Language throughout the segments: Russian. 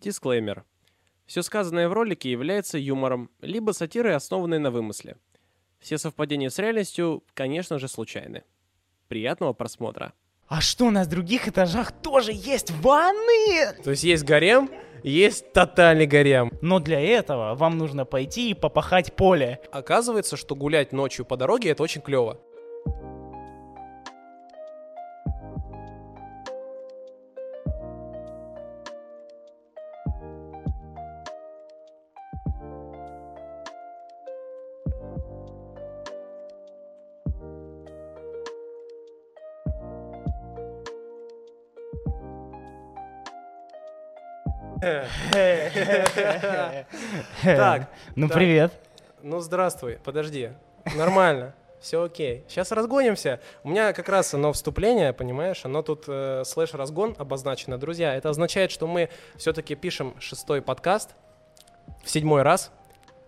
Дисклеймер. Все сказанное в ролике является юмором, либо сатирой, основанной на вымысле. Все совпадения с реальностью, конечно же, случайны. Приятного просмотра. А что, на других этажах тоже есть ванны? То есть есть гарем, есть тотальный гарем. Но для этого вам нужно пойти и попахать поле. Оказывается, что гулять ночью по дороге это очень клево. Так, Ну привет. Ну здравствуй, подожди. Нормально. Все окей. Сейчас разгонимся. У меня как раз оно вступление, понимаешь, оно тут э, слэш разгон обозначено. Друзья, это означает, что мы все-таки пишем шестой подкаст в седьмой раз.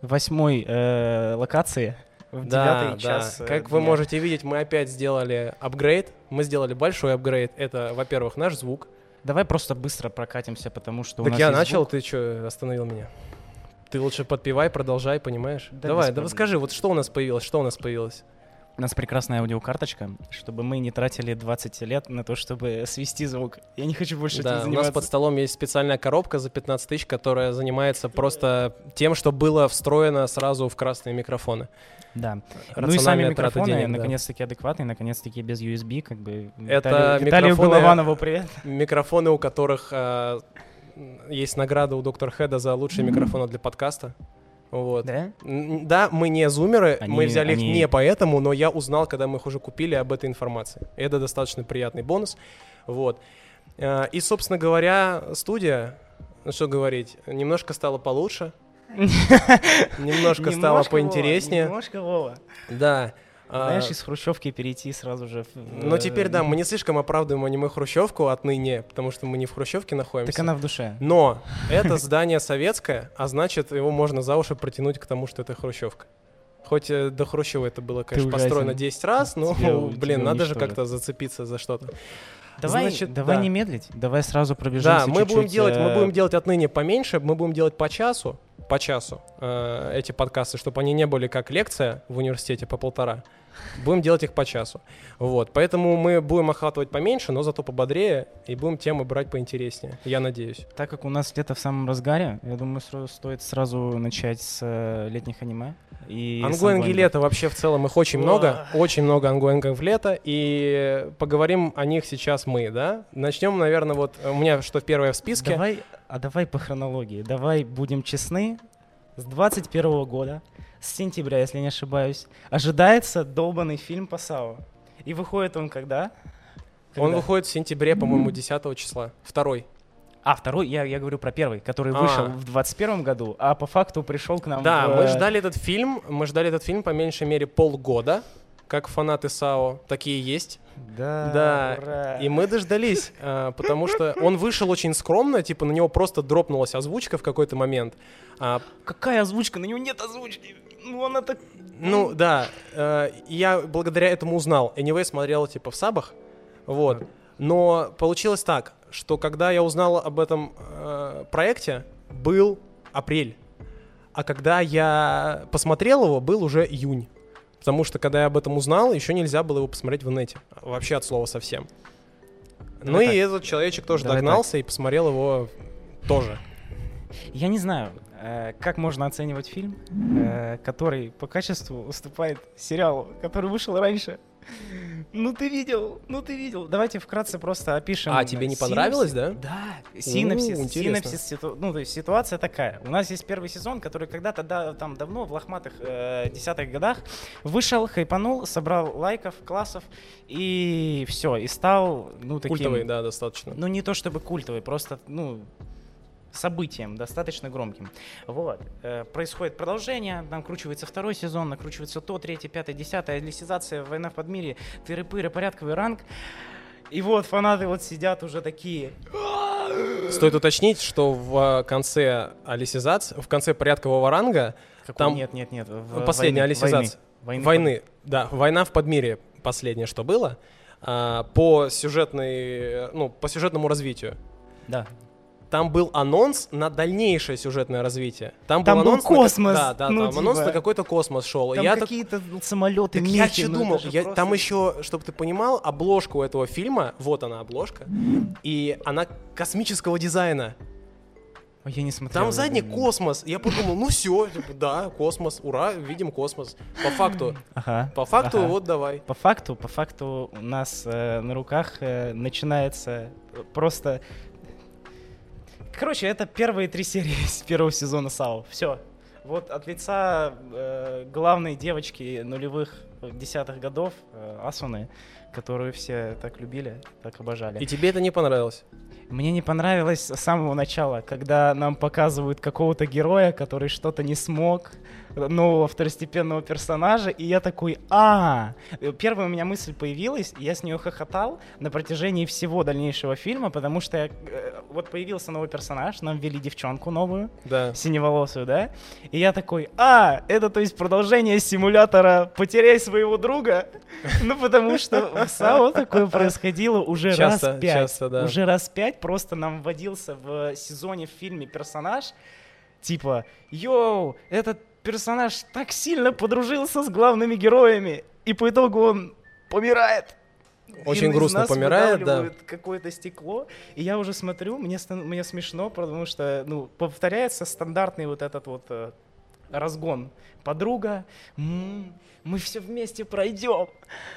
Восьмой э, локации в Да, девятый да. час. э, Как вы дня. можете видеть, мы опять сделали апгрейд. Мы сделали большой апгрейд. Это, во-первых, наш звук. Давай просто быстро прокатимся, потому что у так нас я начал, звук. ты что, остановил меня? Ты лучше подпевай, продолжай, понимаешь? Да Давай, да скажи, вот что у нас появилось, что у нас появилось? У нас прекрасная аудиокарточка, чтобы мы не тратили 20 лет на то, чтобы свести звук. Я не хочу больше Да, этим у нас заниматься. под столом есть специальная коробка за 15 тысяч, которая занимается просто тем, что было встроено сразу в красные микрофоны. Да. Ну и сами микрофоны, денег, да. наконец-таки адекватные, наконец-таки без USB, как бы. Это Виталию, Виталию микрофоны- Голованову привет. Микрофоны, у которых э, есть награда у доктора Хеда за лучшие микрофоны для подкаста. Вот. Да? Да, мы не зумеры, Они- мы взяли они- их не поэтому, но я узнал, когда мы их уже купили об этой информации. Это достаточно приятный бонус. Вот. Э, И, собственно говоря, студия, ну что говорить, немножко стало получше, немножко стало поинтереснее. Немножко, Вова. Да. А, Знаешь, из хрущевки перейти сразу же. Но э, теперь, да, мы не слишком оправдываем аниме-хрущевку отныне, потому что мы не в хрущевке находимся. Так она в душе. Но это здание советское, а значит, его можно за уши протянуть к тому, что это хрущевка. Хоть э, до Хрущева это было, конечно, построено 10 раз, но, Тебя- блин, тебя надо же как-то зацепиться за что-то. Давай, Значит, давай да. не медлить, давай сразу пробежимся Да, мы будем чуть-чуть, делать, мы э, будем делать отныне поменьше, мы будем делать по часу, по часу э, эти подкасты, чтобы они не были как лекция в университете по полтора. Будем делать их по часу. Вот, поэтому мы будем охватывать поменьше, но зато пободрее, и будем темы брать поинтереснее, я надеюсь. Так как у нас лето в самом разгаре, я думаю, сра- стоит сразу начать с э, летних аниме. И Ангоинги лета вообще в целом их очень много, очень много ангоингов лета, и поговорим о них сейчас мы, да? Начнем, наверное, вот у меня что первое в списке. Давай, а давай по хронологии. Давай будем честны. С 21 года, с сентября, если не ошибаюсь, ожидается долбанный фильм по САО. И выходит он когда? Он Когда? выходит в сентябре, по-моему, 10 числа. Второй. А, второй, я, я говорю про первый, который А. вышел в 21 году, а по факту пришел к нам Да, в, мы э, ждали этот фильм, мы ждали этот фильм по меньшей мере полгода, как фанаты САО, такие есть. Да, Да, ура. И мы дождались, а, потому что он вышел очень скромно, типа на него просто дропнулась озвучка в какой-то момент. А, Какая озвучка? На него нет озвучки. Ну, она так... Ну да, э, я благодаря этому узнал. Anyway, смотрел типа в сабах, вот. Но получилось так, что когда я узнал об этом э, проекте, был апрель, а когда я посмотрел его, был уже июнь. Потому что когда я об этом узнал, еще нельзя было его посмотреть в инете. Вообще от слова совсем. ну Давай и так. этот человечек тоже Давай догнался и посмотрел его тоже. Я не знаю, как можно оценивать фильм, э, который по качеству уступает сериалу, который вышел раньше. Ну ты видел, ну ты видел. Давайте вкратце просто опишем. А, тебе не понравилось, да? Да, синопсис, У, синопсис, ситу- ну то есть ситуация такая. У нас есть первый сезон, который когда-то да, там давно в лохматых э, десятых годах вышел, хайпанул, собрал лайков, классов и все, и стал ну таким. Культовый, да, достаточно. Ну, не то чтобы культовый, просто, ну, событием достаточно громким. Вот. Э, происходит продолжение, накручивается второй сезон, накручивается то, третий, пятый, десятый, алисизация, война в подмире, тыры-пыры, порядковый ранг. И вот фанаты вот сидят уже такие. Стоит уточнить, что в э, конце алисизации, в конце порядкового ранга, Какой- Там Нет, нет, нет. в- последняя войны, алисизация. Войны. войны, да, война в Подмире, последнее, что было, а, по сюжетной, э, ну, по сюжетному развитию. Да. Там был анонс на дальнейшее сюжетное развитие. Там, Там был был анонс на- космос, да, да, ну, там анонс типа. на какой-то космос шел. Там я так- какие-то самолеты, так я мехи, что ну, думал, я- просто- там еще, чтобы ты понимал, обложка у этого фильма, вот она обложка, и она космического дизайна. Ой, я не смотрел. Там задний космос. Я подумал, ну все, да, космос, ура, видим космос. По факту, Ага. по факту, ага. вот давай. По факту, по факту у нас э, на руках э, начинается просто... Короче, это первые три серии из первого сезона САУ. Все. Вот от лица э, главной девочки нулевых э, десятых годов э, Асуны, которую все так любили, так обожали. И тебе это не понравилось? Мне не понравилось с самого начала, когда нам показывают какого-то героя, который что-то не смог, нового второстепенного персонажа, и я такой, а, первая у меня мысль появилась, и я с нее хохотал на протяжении всего дальнейшего фильма, потому что я, э, вот появился новый персонаж, нам ввели девчонку новую, Да. синеволосую, да? И я такой, а, это то есть продолжение симулятора «Потеряй своего друга», ну потому что в САО такое происходило уже Часто, раз пять. часто, да. Уже раз пять просто нам вводился в сезоне в фильме персонаж, типа, йоу, этот персонаж так сильно подружился с главными героями, и по итогу он помирает. Очень И грустно помирает, да. какое-то стекло, и я уже смотрю, мне, мне смешно, потому что, ну, повторяется стандартный вот этот вот э, разгон. Подруга, «М, мы все вместе пройдем,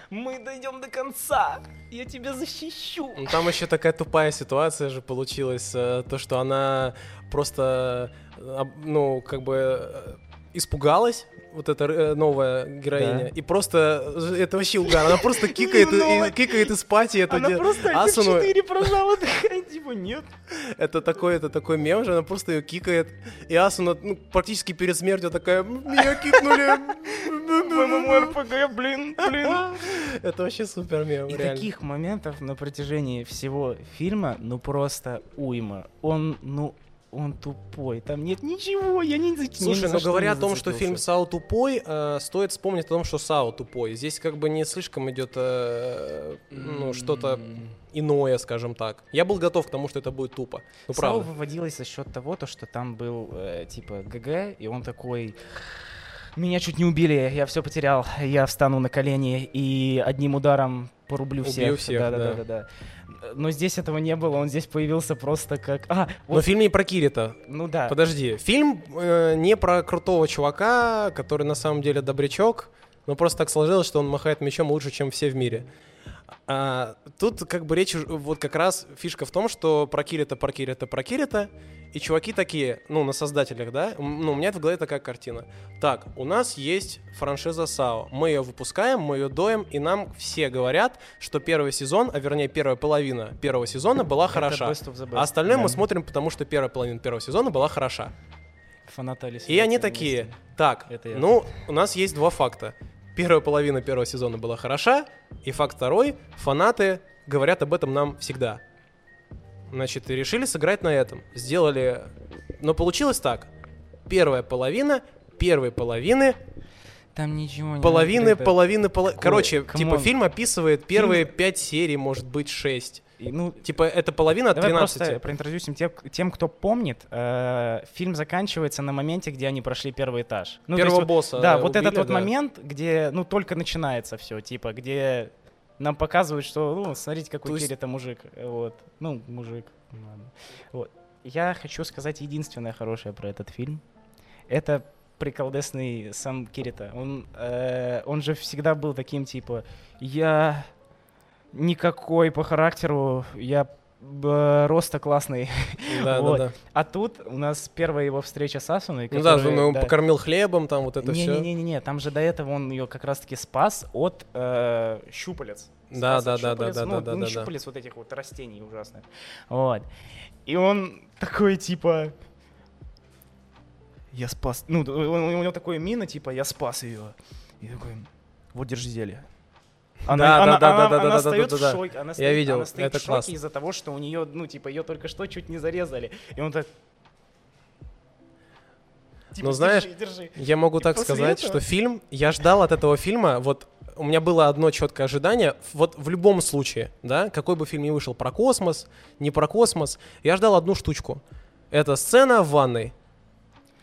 мы дойдем до конца, я тебя защищу. Ну, Там еще такая тупая ситуация же получилась, э, то, что она просто, э, ну, как бы э, испугалась, вот эта э, новая героиня, Да. и просто, э, это вообще угар, она просто кикает, и- кикает из пати эту Она де- просто Асуну. F4 прожала, типа, нет. Это такой, это такой мем же, она просто ее кикает, и Асуна, ну, практически перед смертью такая, меня кикнули. ММО-РПГ, блин, блин. Это вообще супер мем, И реально. таких моментов на протяжении всего фильма, ну просто уйма. Он, ну, он тупой. Там нет ничего, я не Слушай, но говоря о том, что фильм. Сао тупой, э, стоит вспомнить о том, что Сао тупой. Здесь как бы не слишком идет э, ну, что-то иное, скажем так. Я был готов к тому, что это будет тупо. Ну, САУ правда. выводилось за счет того, то, что там был э, типа ГГ, и он такой. Меня чуть не убили, я все потерял, я встану на колени и одним ударом порублю Убью всех. всех, да, да. да, да, да. Но здесь этого не было, он здесь появился просто как. А, Но вот, фильм не про Кирита. ну да. Подожди. Фильм э, не про крутого чувака, который на самом деле добрячок, но просто так сложилось, что он махает мечом лучше, чем все в мире. А, тут как бы речь, вот как раз фишка в том, что про Кирита, про Кирита, про Кирита, и чуваки такие, ну, на создателях, да, ну, у меня в голове такая картина. Так, у нас есть франшиза САО, мы ее выпускаем, мы ее доем, и нам все говорят, что первый сезон, а вернее первая половина первого сезона была хороша. А остальное да. мы смотрим, потому что первая половина первого сезона была хороша. Фанаты И они такие, так, Это я ну, у нас есть два факта. Первая половина первого сезона была хороша, и факт второй, фанаты говорят об этом нам всегда. Значит, и решили сыграть на этом. Сделали... Но получилось так. Первая половина, первой половины, Там ничего не половины, открыто. половины, половины... Короче, типа Come on. фильм описывает первые пять серий, может быть, шесть. И, ну, Типа это половина от Давай 13. просто проинтродюсим тем, тем, кто помнит. э, фильм заканчивается на моменте, где они прошли первый этаж. Ну, Первого есть босса Да, э, вот этот убили, вот да. момент, где, ну, только начинается все, типа, где нам показывают, что, ну, смотрите, какой То есть- Кирита мужик. э, Вот. Ну, мужик. ладно. Вот. Я хочу сказать единственное хорошее про этот фильм. Это приколдесный сам Кирита. Он, э, он же всегда был таким, типа, я никакой по характеру, я роста классный. Да, Вот. да, да. А тут у нас первая его встреча с Асуной. Ну да, которая- он его да. покормил хлебом, там вот это все. Не-не-не, там же до этого он ее как раз-таки спас от э, щупалец. Да, Спас от да, да, да, щупалец, да, ну, да, да, не да. щупалец вот этих вот растений ужасных. Вот. И он такой, типа... Я спас... Ну, у него такое мина, типа, я спас ее. И такой, вот, держи зелье. Она, Да, она, да, да, она- да, да, она да, да, стоит да, в да. шоке, она Я стоит, видел, она стоит это в шоке из-за того, что у нее, ну, типа, ее только что чуть не зарезали. И он так... Типа, Ну, знаешь, держи, держи. Я могу И так сказать, этого- что фильм, я ждал от этого фильма, вот у меня было одно четкое ожидание. Вот в любом случае, да, какой бы фильм ни вышел про космос, не про космос, я ждал одну штучку. Это сцена в ванной.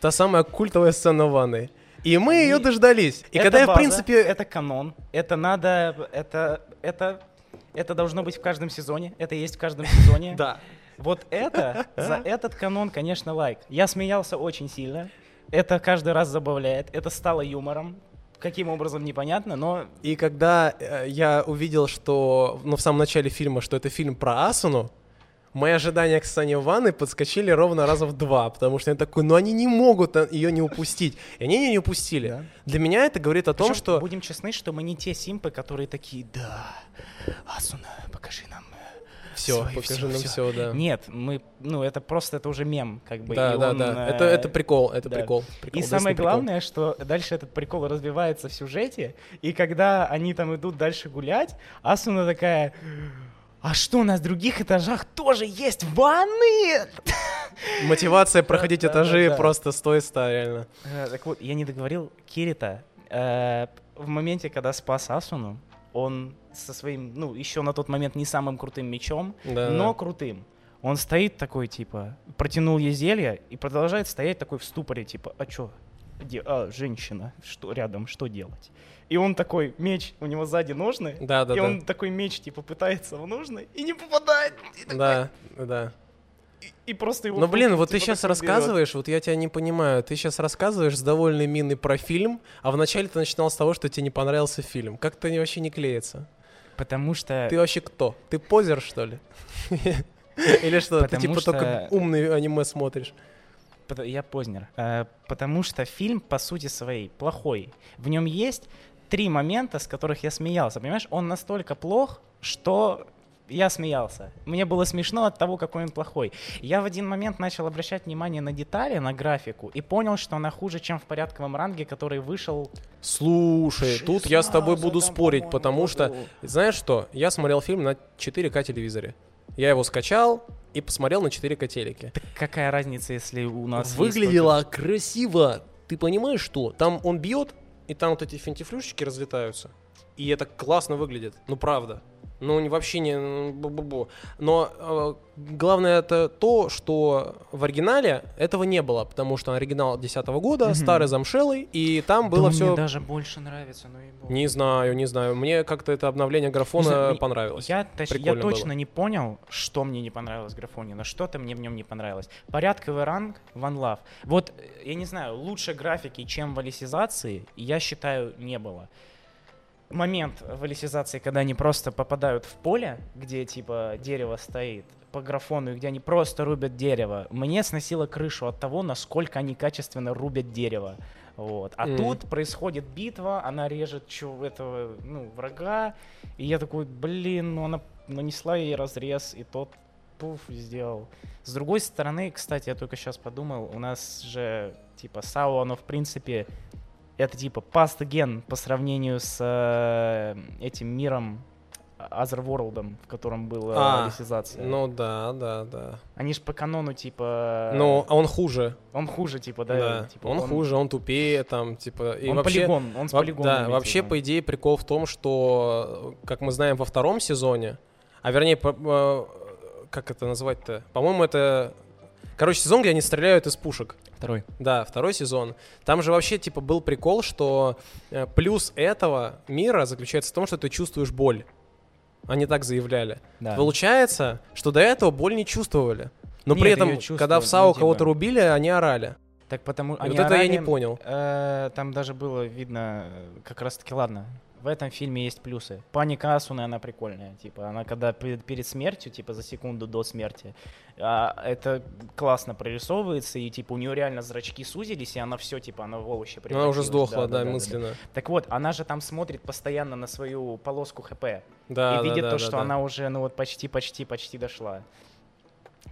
Та самая культовая сцена в ванной. И мы ее дождались. И Это когда я, в база, принципе... Это канон. Это надо... Это... Это... Это должно быть в каждом сезоне. Это есть в каждом сезоне. Да. Вот это, за этот канон, конечно, лайк. Я смеялся очень сильно. Это каждый раз забавляет. Это стало юмором. Каким образом, непонятно, но И когда э, я увидел, что, ну, в самом начале фильма, что это фильм про Асуну, мои ожидания к сцене в ванной подскочили ровно раза в два, потому что я такой, ну они не могут ее не упустить. И они ее не упустили. Да. Для меня это говорит о том, Причем, что... Будем честны, что мы не те симпы, которые такие, да, Асуна, покажи нам Все, свои покажи всё, нам всё». все, да. Нет, мы, ну, это просто, это уже мем, как бы. Да, да, он, да. э, Это, это прикол, это да. прикол. прикол, И действительно самое прикол. главное, что дальше этот прикол развивается в сюжете, и когда они там идут дальше гулять, Асуна такая, а что, на других этажах тоже есть ванны? Мотивация проходить этажи просто стоит ста, реально. Э, Так вот, я не договорил, Кирита, э, в моменте, когда спас Асуну, он со своим, ну, еще на тот момент не самым крутым мечом, Да, но крутым. Он стоит такой, типа, протянул ей зелье и продолжает стоять такой в ступоре, типа, а чё? Где, а, женщина, что рядом, что делать? И он такой, меч, у него сзади ножны, Да, да, и да. он такой меч, типа, пытается в ножны и не попадает. И, такой- Да, да. и- и просто его... Ну, блин, руку, вот ты типа, сейчас берёт. рассказываешь, вот я тебя не понимаю. Ты сейчас рассказываешь с довольной миной про фильм, а вначале ты начинал с того, что тебе не понравился фильм. Как-то они вообще не клеится. Потому что... Ты вообще кто? Ты позер, что ли? Или что? Ты типа только умный аниме смотришь. Я Познер. Э, Потому что фильм, по сути своей, плохой. В нем есть три момента, с которых я смеялся. Понимаешь, он настолько плох, что я смеялся. Мне было смешно от того, какой он плохой. Я в один момент начал обращать внимание на детали, на графику, и понял, что она хуже, чем в порядковом ранге, который вышел... Слушай, тут я с тобой буду 16 спорить, потому что, знаешь что, я смотрел фильм на 4К телевизоре. Я его скачал и посмотрел на 4К телеке. Какая разница, если у нас есть Выглядело красиво. Ты понимаешь, что? Там он бьет, и там вот эти фентифлюшечки разлетаются. И это классно выглядит. Ну, правда. Ну, вообще не... ну, бу-бу-бу. Но э, главное это то, что в оригинале этого не было, потому что оригинал 10 года, Мгм. старый замшелый, и там Да было он все... мне даже больше нравится, ну и Не знаю, не знаю. Мне как-то это обновление графона знаю, понравилось. Я, точ- я точно было. не понял, что мне не понравилось в графоне, но что-то мне в нем не понравилось. Порядковый ранг One Love. Вот, э, я не знаю, лучше графики, чем в алисизации, я считаю, не было. Момент в алисизации, когда они просто попадают в поле, где типа дерево стоит, по графону, и где они просто рубят дерево, мне сносило крышу от того, насколько они качественно рубят дерево. Вот. А Мгм. тут происходит битва, она режет чу- этого, ну, врага, и я такой, блин, ну она нанесла ей разрез, и тот пуф сделал. С другой стороны, кстати, я только сейчас подумал, у нас же, типа, САУ, оно, в принципе, это, типа, пастоген по сравнению с э, этим миром Otherworld, в котором была А, алисизация. Ну да, да, да. Они же по канону, типа... Ну, а он хуже. Он хуже, типа, да? Да, типа, он, хуже, он тупее, там, типа, и он вообще... полигон, он с полигоном. да, имеется вообще, в виду. по идее, прикол в том, что, как мы знаем, во втором сезоне, а вернее, по- э, как это назвать-то? По-моему, это... Короче, сезон, где они стреляют из пушек. Второй. Да, второй сезон. Там же вообще, типа, был прикол, что э, плюс этого мира заключается в том, что ты чувствуешь боль. Они так заявляли. Да. Получается, что до этого боль не чувствовали. Но Нет, при этом, когда в ну, САУ типа- кого-то рубили, они орали. Так потому... И они вот это я не понял. э, там даже было видно, э, как раз таки, ладно, в этом фильме есть плюсы. Паника Асуны, она прикольная. Типа, она когда пе- перед смертью, типа, за секунду до смерти, а, это классно прорисовывается, и, типа, у нее реально зрачки сузились, и она все, типа, она в овощи Но она уже сдохла, да, да. мысленно. Так вот, она же там смотрит постоянно на свою полоску ХП. Да, и да, видит да, то, да, что да. она уже, ну вот почти, почти, почти дошла.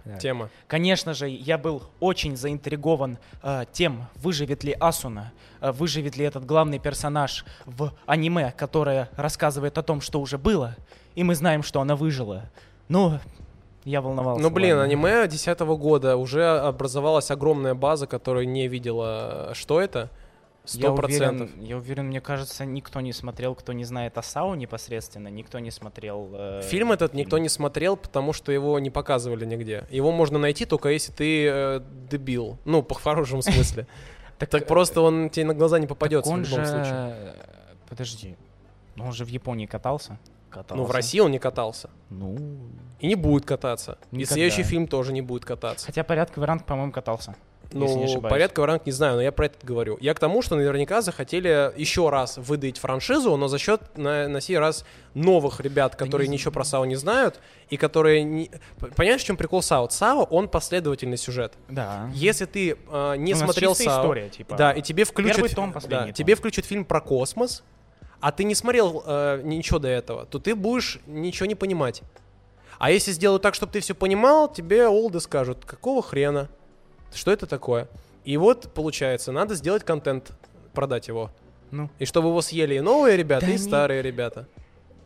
Да. Тема. Конечно же, я был очень заинтригован э, тем, выживет ли Асуна, э, выживет ли этот главный персонаж в аниме, которое рассказывает о том, что уже было, и мы знаем, что она выжила. Ну, я волновался. Ну, блин, ладно. аниме 2010 года уже образовалась огромная база, которая не видела, что это. Сто процентов. я уверен, мне кажется, никто не смотрел, кто не знает о САУ непосредственно, никто не смотрел... э, Фильм этот никто не смотрел, потому что его не показывали нигде. Его можно найти только если ты э, дебил. Ну, по хорошем смысле. Так э, просто он тебе на глаза не попадется в любом случае. Подожди, ну он же в Японии катался? Катался. Ну, в России он не катался. Ну, И не будет кататься. И следующий фильм тоже не будет кататься. хотя порядковый ранг, по-моему, катался. Если не Ну, ошибаюсь. порядка ранг не знаю, но я про это говорю. Я к тому, что наверняка захотели еще раз выдать франшизу, но за счет на, на сей раз новых ребят, которые не ничего про САУ не знают, и которые... Не... Понимаешь, в чем прикол САУ? САУ, он последовательный сюжет. Да. Если ты э, не У смотрел САУ, история, типа. да, и тебе включат, Первый том, да, последний тебе том. включат фильм про космос, а ты не смотрел э, ничего до этого, то ты будешь ничего не понимать. А если сделают так, чтобы ты все понимал, тебе олды скажут, какого хрена? Что это такое? И вот, получается, надо сделать контент, продать его. Ну, И чтобы его съели и новые ребята, Да и не- старые ребята.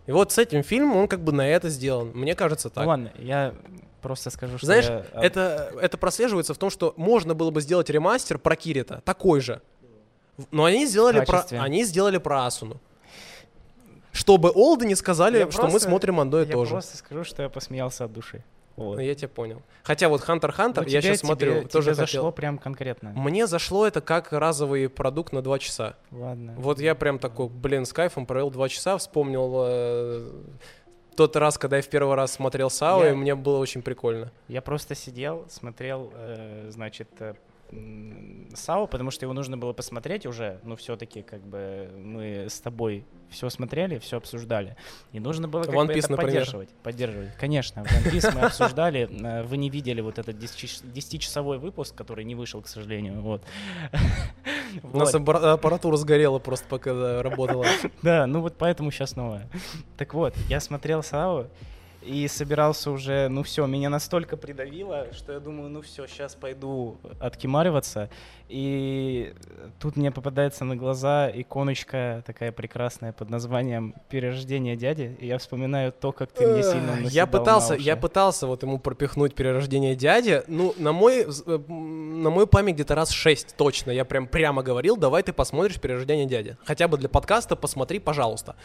И вот с этим фильмом он как бы на это сделан. Мне кажется так. ну ладно, я просто скажу, что Знаешь, я- это, это прослеживается в том, что можно было бы сделать ремастер про Кирита, такой же. Но они сделали, про, они сделали про Асуну. Чтобы Олды не сказали, Я что мы просто- смотрим одно и я то же. просто скажу, что я посмеялся от души. Вот. Ну, я тебя понял. Хотя вот Хантер Хантер, Ну, я тебе- сейчас смотрю, тебе- тоже тебе зашло хотел. прям конкретно. Мне зашло это как разовый продукт на два часа. Ладно. Вот я прям такой, блин, с кайфом провел два часа, вспомнил э, тот раз, когда я в первый раз смотрел САУ, Я- и мне было очень прикольно. Я просто сидел, смотрел, э, значит, э, САУ, потому что его нужно было посмотреть уже. Ну, все-таки, как бы, мы с тобой все смотрели, все обсуждали. И нужно было как One бы Piece, это например. поддерживать. Поддерживать. Конечно, One Piece мы обсуждали. Э, Вы не видели вот этот 10-часовой выпуск, который не вышел, к сожалению. Вот. У нас аппаратура сгорела просто пока работала. Да, ну вот поэтому сейчас новое. Так вот, я смотрел САУ и собирался уже, ну все, меня настолько придавило, что я думаю, ну все, сейчас пойду откимариваться. И тут мне попадается на глаза иконочка такая прекрасная под названием «Перерождение дяди», и я вспоминаю то, как ты мне сильно Я пытался, я пытался вот ему пропихнуть перерождение дяди. Ну, на мой, э, на мой память где-то раз шесть точно. Я прям прямо говорил, давай ты посмотришь перерождение дяди. Хотя бы для подкаста посмотри, пожалуйста.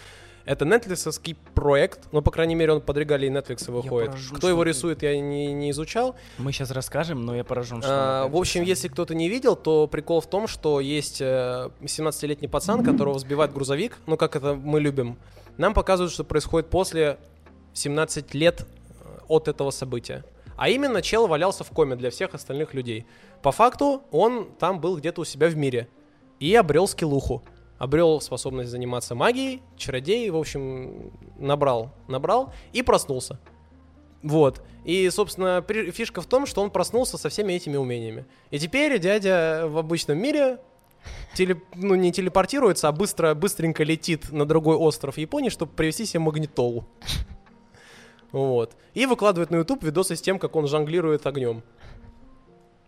Это нетфликсовский проект, ну, по крайней мере, он под регалией Netflix выходит. поражен, Кто его рисует, я не, не изучал. Мы сейчас расскажем, но я поражен, что... А, в общем, если кто-то не видел, то прикол в том, что есть э, 17-летний пацан, которого взбивает грузовик, ну как это мы любим. Нам показывают, что происходит после 17 лет э, от этого события. А именно, чел валялся в коме для всех остальных людей. По факту, он там был где-то у себя в мире и обрел скиллуху. Обрел способность заниматься магией, чародей, в общем, набрал, набрал и проснулся. Вот. И, собственно, фишка в том, что он проснулся со всеми этими умениями. И теперь дядя в обычном мире теле- ну, не телепортируется, а быстро, быстренько летит на другой остров Японии, чтобы привезти себе магнитолу. Вот. И выкладывает на YouTube видосы с тем, как он жонглирует огнем.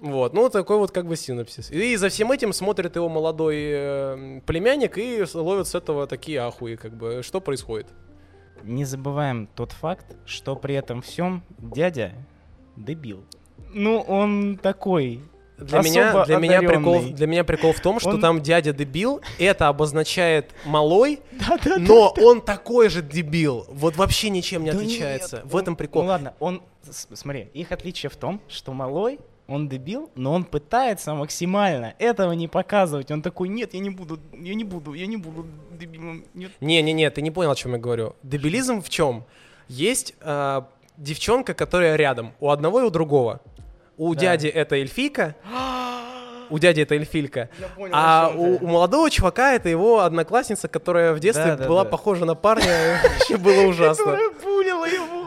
Вот, ну такой вот как бы синапсис. И за всем этим смотрит его молодой э, племянник и ловит с этого такие ахуи, как бы, что происходит. Не забываем тот факт, что при этом всем дядя дебил. Ну, он такой. Для меня, для, меня прикол, для меня прикол в том, что Он- там дядя дебил, это обозначает малой, но он такой же дебил. Вот вообще ничем не отличается. нет, в этом прикол. Ну ладно, он, смотри, их отличие в том, что малой, он дебил, но он пытается максимально этого не показывать. Он такой, нет, я не буду, я не буду, я не буду дебилом. Не-не-не, ты не понял, о чем я говорю. Дебилизм в чем? Есть а, девчонка, которая рядом, у одного и у другого. У Да. дяди это эльфийка, у дяди это эльфилька. Понял, А у, у молодого чувака это его одноклассница, которая в детстве Да, да, была да. похожа на парня. Вообще было ужасно.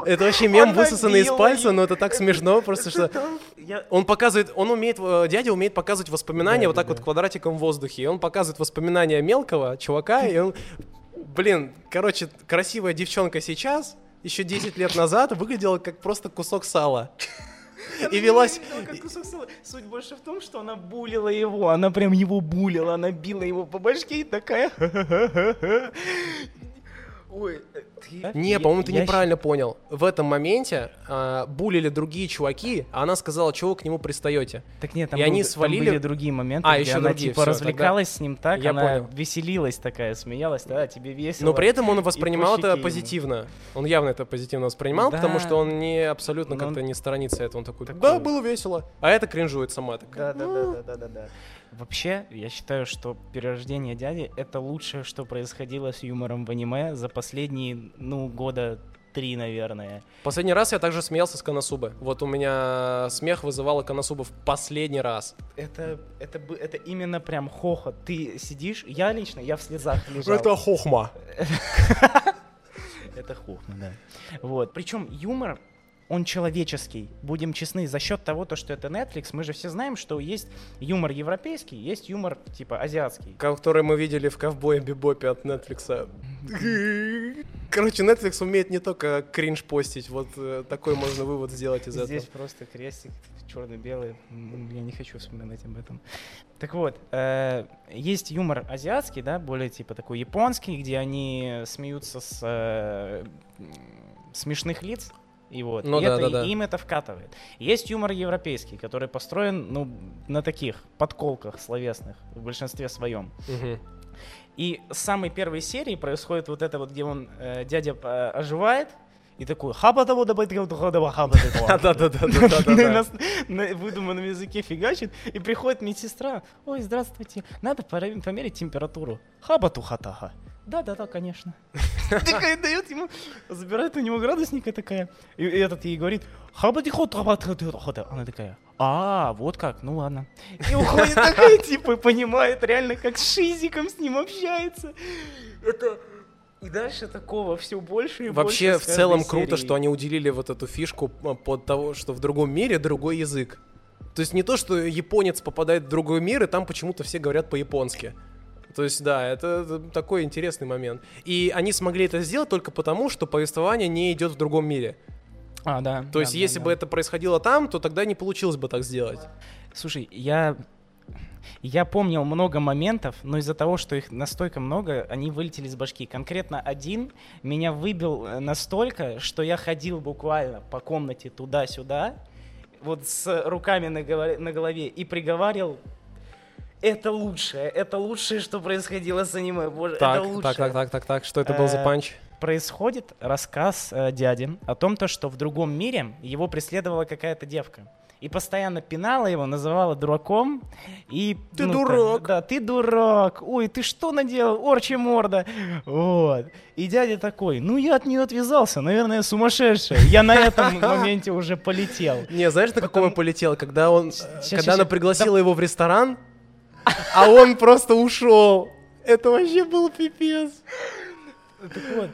Это вообще мем, высосанный из пальца, но это так смешно, просто что... Он показывает, он умеет, э, дядя умеет показывать воспоминания вот так вот квадратиком в воздухе. И он показывает воспоминания мелкого чувака, и он, блин, короче, красивая девчонка сейчас, еще 10 лет назад, выглядела как просто кусок сала. И велась... Она как кусок сала. Суть больше в том, что она булила его. Она прям его булила, она била его по башке и такая... Ой, ты... Не, по-моему, ты я неправильно понял. В этом моменте а, булили другие чуваки, а она сказала, чего вы к нему пристаете. щ- Так нет, там, И был- они там свалили- были другие моменты, А, где еще она другие, типа всё, развлекалась с ним так, Я она понял. веселилась такая, смеялась, да, тебе весело. Но при этом он воспринимал это ему. позитивно. Он явно это позитивно воспринимал, Да. потому что он не абсолютно Но он как-то не сторонится этого. Он такой, такой- да, было весело. А это кринжует сама такая. Да, да, да, да, да, да. Вообще, я считаю, что перерождение дяди это лучшее, что происходило с юмором в аниме за последние, ну, года три, наверное. Последний раз я также смеялся с Коносубы. Вот у меня смех вызывала Коносуба в последний раз. Это, это, это именно прям хохот. Ты сидишь, я лично, я в слезах лежал. хохма. Это хохма, да. Вот. Причем юмор, он человеческий. Будем честны, за счет того, то, что это Netflix, мы же все знаем, что есть юмор европейский, есть юмор типа азиатский. Который мы видели в ковбое Бибопе от Netflix. Короче, Netflix умеет не только кринж постить, вот э, такой можно вывод сделать из Здесь этого. просто крестик черно-белый. Я не хочу вспоминать об этом. Так вот, э, есть юмор азиатский, да, более типа такой японский, где они смеются с э, смешных лиц. И вот, Ну и да, это- да, да. им это вкатывает. Есть юмор европейский, который построен, ну, на таких подколках словесных в большинстве своем. Мгм. И с самой первой серии происходит вот это вот, где он, э, дядя э, оживает, и такой хаба того да хаба Да-да-да-да-да-да. на выдуманном языке фигачит, и приходит медсестра. Ой, здравствуйте, надо померить температуру. Хабату хатаха. Да-да-да, конечно. Такая дает ему, забирает у него градусник и такая. И этот ей говорит, Она такая, а, вот как, ну ладно. И уходит такая, типа, понимает реально, как с Шизиком с ним общается. Это... И дальше такого все больше и Вообще, больше в целом круто, серией. что они уделили вот эту фишку а, под того, что в другом мире другой язык. То есть не то, что японец попадает в другой мир, и там почему-то все говорят по-японски. То есть, да, это, такой интересный момент. И они смогли это сделать только потому, что повествование не идет в другом мире. А, да. То да, есть, да, если да. бы это происходило там, то тогда не получилось бы так сделать. Слушай, я... Я помнил много моментов, но из-за того, что их настолько много, они вылетели из башки. Конкретно один меня выбил э, настолько, что я ходил буквально по комнате туда-сюда, вот с руками на, голо- на голове, и приговаривал это лучшее, это лучшее, что происходило с аниме. Боже, Так, это лучшее. так, так, так, так, так. Что это был за Э, панч? происходит рассказ э, дяди о том, то, что в другом мире его преследовала какая-то девка. И постоянно пинала его, называла дураком. И, Ты ну, дурак. да, ты дурак. Ой, ты что наделал? Орчи морда. Вот. И дядя такой, ну я от нее отвязался, наверное, сумасшедший. Я на этом моменте уже полетел. Не, знаешь, на каком он полетел? Когда он, когда она пригласила его в ресторан, а он просто ушел. Это вообще был пипец. Так вот,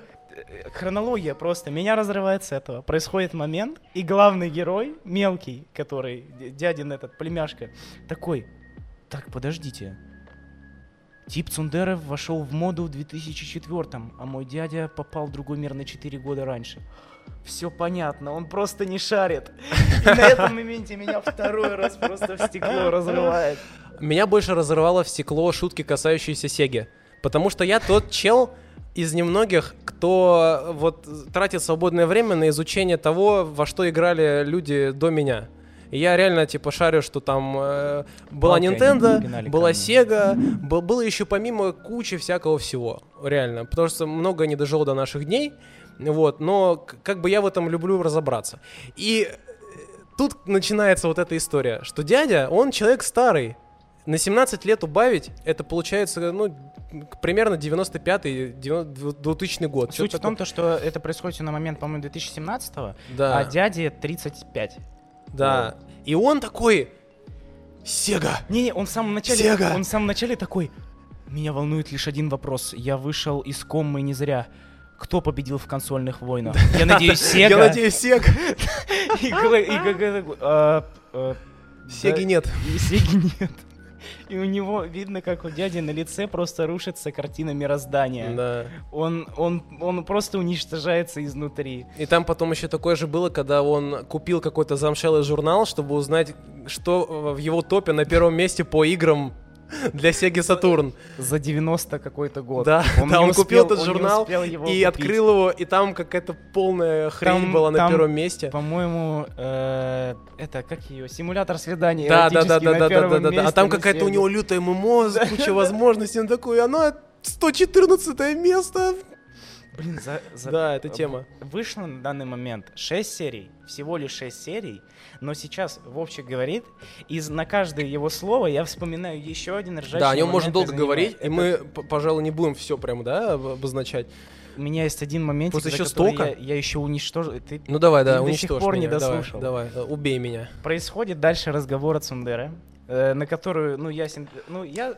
хронология просто. Меня разрывает с этого. Происходит момент, и главный герой, мелкий, который, дядин этот, племяшка, такой, так, подождите. Тип Цундеров вошел в моду в 2004 а мой дядя попал в другой мир на 4 года раньше. Все понятно, он просто не шарит. И на этом моменте меня второй раз просто в стекло разрывает. Меня больше разорвало в стекло шутки, касающиеся Сеги. Потому что я тот чел из немногих, кто э, вот тратит свободное время на изучение того, во что играли люди до меня. И я реально, типа, шарю, что там э, была Nintendo, была. Sega, был- было еще помимо кучи всякого всего. Реально. Потому что много не дожило до наших дней. Вот. Но как бы я в этом люблю разобраться. И э, тут начинается вот эта история, что дядя, он человек старый. На 17 лет убавить, это получается, ну, примерно 95-й, 2000 год. Суть в том, то, что это происходит на момент, по-моему, 2017 Да. а дяде 35. Да. И он такой, Сега, Не-не, он в самом начале, Сега! он в самом начале такой, меня волнует лишь один вопрос. Я вышел из коммы не зря. Кто победил в консольных войнах? Я надеюсь, Сега. Я надеюсь, Сега. И Глэ- и Г- такой, «А, а, Сеги нет. Сеги нет. И у него видно, как у дяди на лице просто рушится картина мироздания. Да. Он, он, он просто уничтожается изнутри. И там потом еще такое же было, когда он купил какой-то замшелый журнал, чтобы узнать, что в его топе на первом месте по играм для Sega Saturn. За 90 какой-то год. Да, Он да, он купил успел- этот он не журнал и купить. открыл его, и там какая-то полная хрень Там- была на там первом месте. По-моему, э, это как ее? Симулятор свидания. Да, да, да, да, да, да, да, да, да. А там какая-то у него лютая ММО, куча возможностей, он такой, оно 114 место. Блин, за, за- Да, это тема. Вышло на данный момент 6 серий, всего лишь 6 серий, но сейчас Вовчик говорит, и на каждое его слово я вспоминаю еще один ржачный Да, о нем можно долго говорить, и Это- мы, п- пожалуй, не будем все прям, да, об- обозначать. У меня есть один момент, Просто еще Я, столько. я еще уничтожу. Ты... Ну давай, да, Ты до сих уничтожь пор не меня. Давай, дослушал. Давай, э, убей меня. Происходит дальше разговор о Цундере, э, на которую, ну, ясен... Ну, я...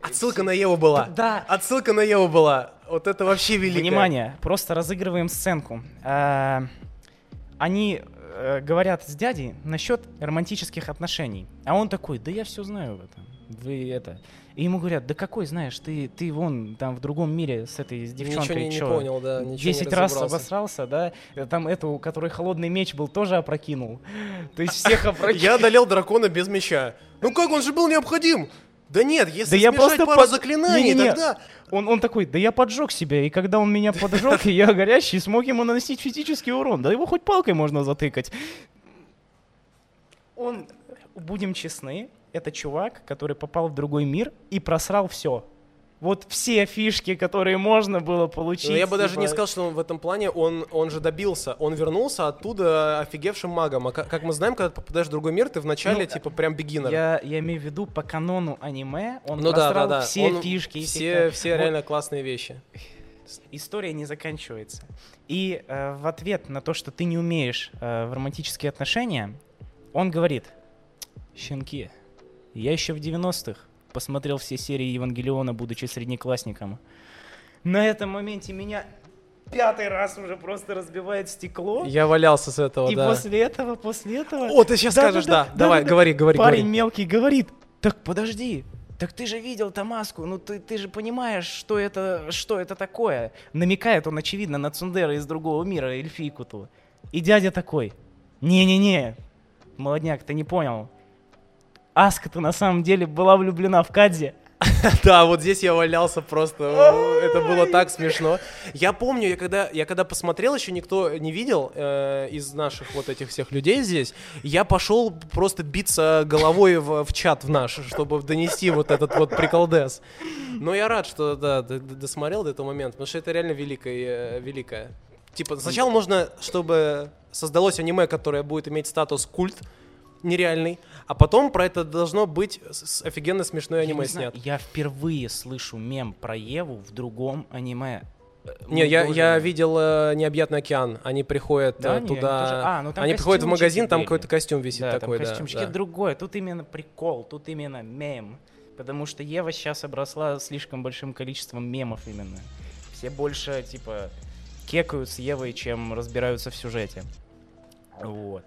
Отсылка на Еву была. Да, Отсылка на Еву была. Вот это вообще великое. Внимание, просто разыгрываем сценку. А, Они э, говорят с дядей насчет романтических отношений. А он такой, да я все знаю в этом. Вы это. И ему говорят, да какой знаешь, ты, ты вон там в другом мире с этой с девчонкой. Ничего не, не чё, понял, да. Ничего не 10 раз разобрался. обосрался, да? Э, Там эту, у которой холодный меч был, тоже опрокинул. То есть всех опрокинул. Я одолел дракона без меча. Ну как, он же был необходим. Да нет, если Да я просто пару под- заклинаний, Не-не-не. тогда... Он, он такой, да я поджег себя, и когда он меня поджег, и я горящий, смог ему наносить физический урон. Да его хоть палкой можно затыкать. Он, будем честны, это чувак, который попал в другой мир и просрал все. Вот все фишки, которые можно было получить. Ну, я бы даже не типа, сказал, что он в этом плане, он, он же добился. Он вернулся оттуда офигевшим магом. А как, как мы знаем, когда ты попадаешь в другой мир, ты вначале, Ну, типа, прям бигинер. Я, я имею в виду, по канону аниме он ну да, да, да. все Он- фишки. Все, все Вот реально классные вещи. история не заканчивается. И э, в ответ на то, что ты не умеешь э, в романтические отношения, он говорит, щенки, я еще в 90-х посмотрел все серии Евангелиона, будучи среднеклассником. На этом моменте меня пятый раз уже просто разбивает стекло. Я валялся с этого, и да. после этого, после этого... О, ты сейчас скажешь, да. Да-да-да, Давай, да-да-да. говори, говори, Парень говори. мелкий говорит, так подожди, так ты же видел Тамаску, ну ты, ты же понимаешь, что это, что это такое. Намекает он, очевидно, на Цундера из другого мира, эльфийку-ту. И дядя такой, не-не-не, молодняк, ты не понял. Аска-то на самом деле была влюблена в Кадзи. Да, вот здесь я валялся просто. Это было так смешно. Я помню, я когда, я когда посмотрел, еще никто не видел э, из наших вот этих всех людей здесь. Я пошел просто биться головой в, в чат в наш, чтобы донести вот этот вот приколдес. Но я рад, что да, досмотрел до этого момента, потому что это реально великое, э, великое. Типа, сначала нужно, чтобы создалось аниме, которое будет иметь статус культ, нереальный, а потом про это должно быть с- офигенно смешное Я аниме снят. Я впервые слышу мем про Еву в другом аниме. Э, Не, мы я, тоже- я видел э, необъятный океан. Они приходят Да, э, не, туда. они тоже- а, ну они приходят в магазин, там какой-то костюм висит да, такой, там да, костюмчики да. другое. Тут именно прикол, тут именно мем. Потому что Ева сейчас обросла слишком большим количеством мемов именно. Все больше, типа, кекают с Евой, чем разбираются в сюжете. Вот.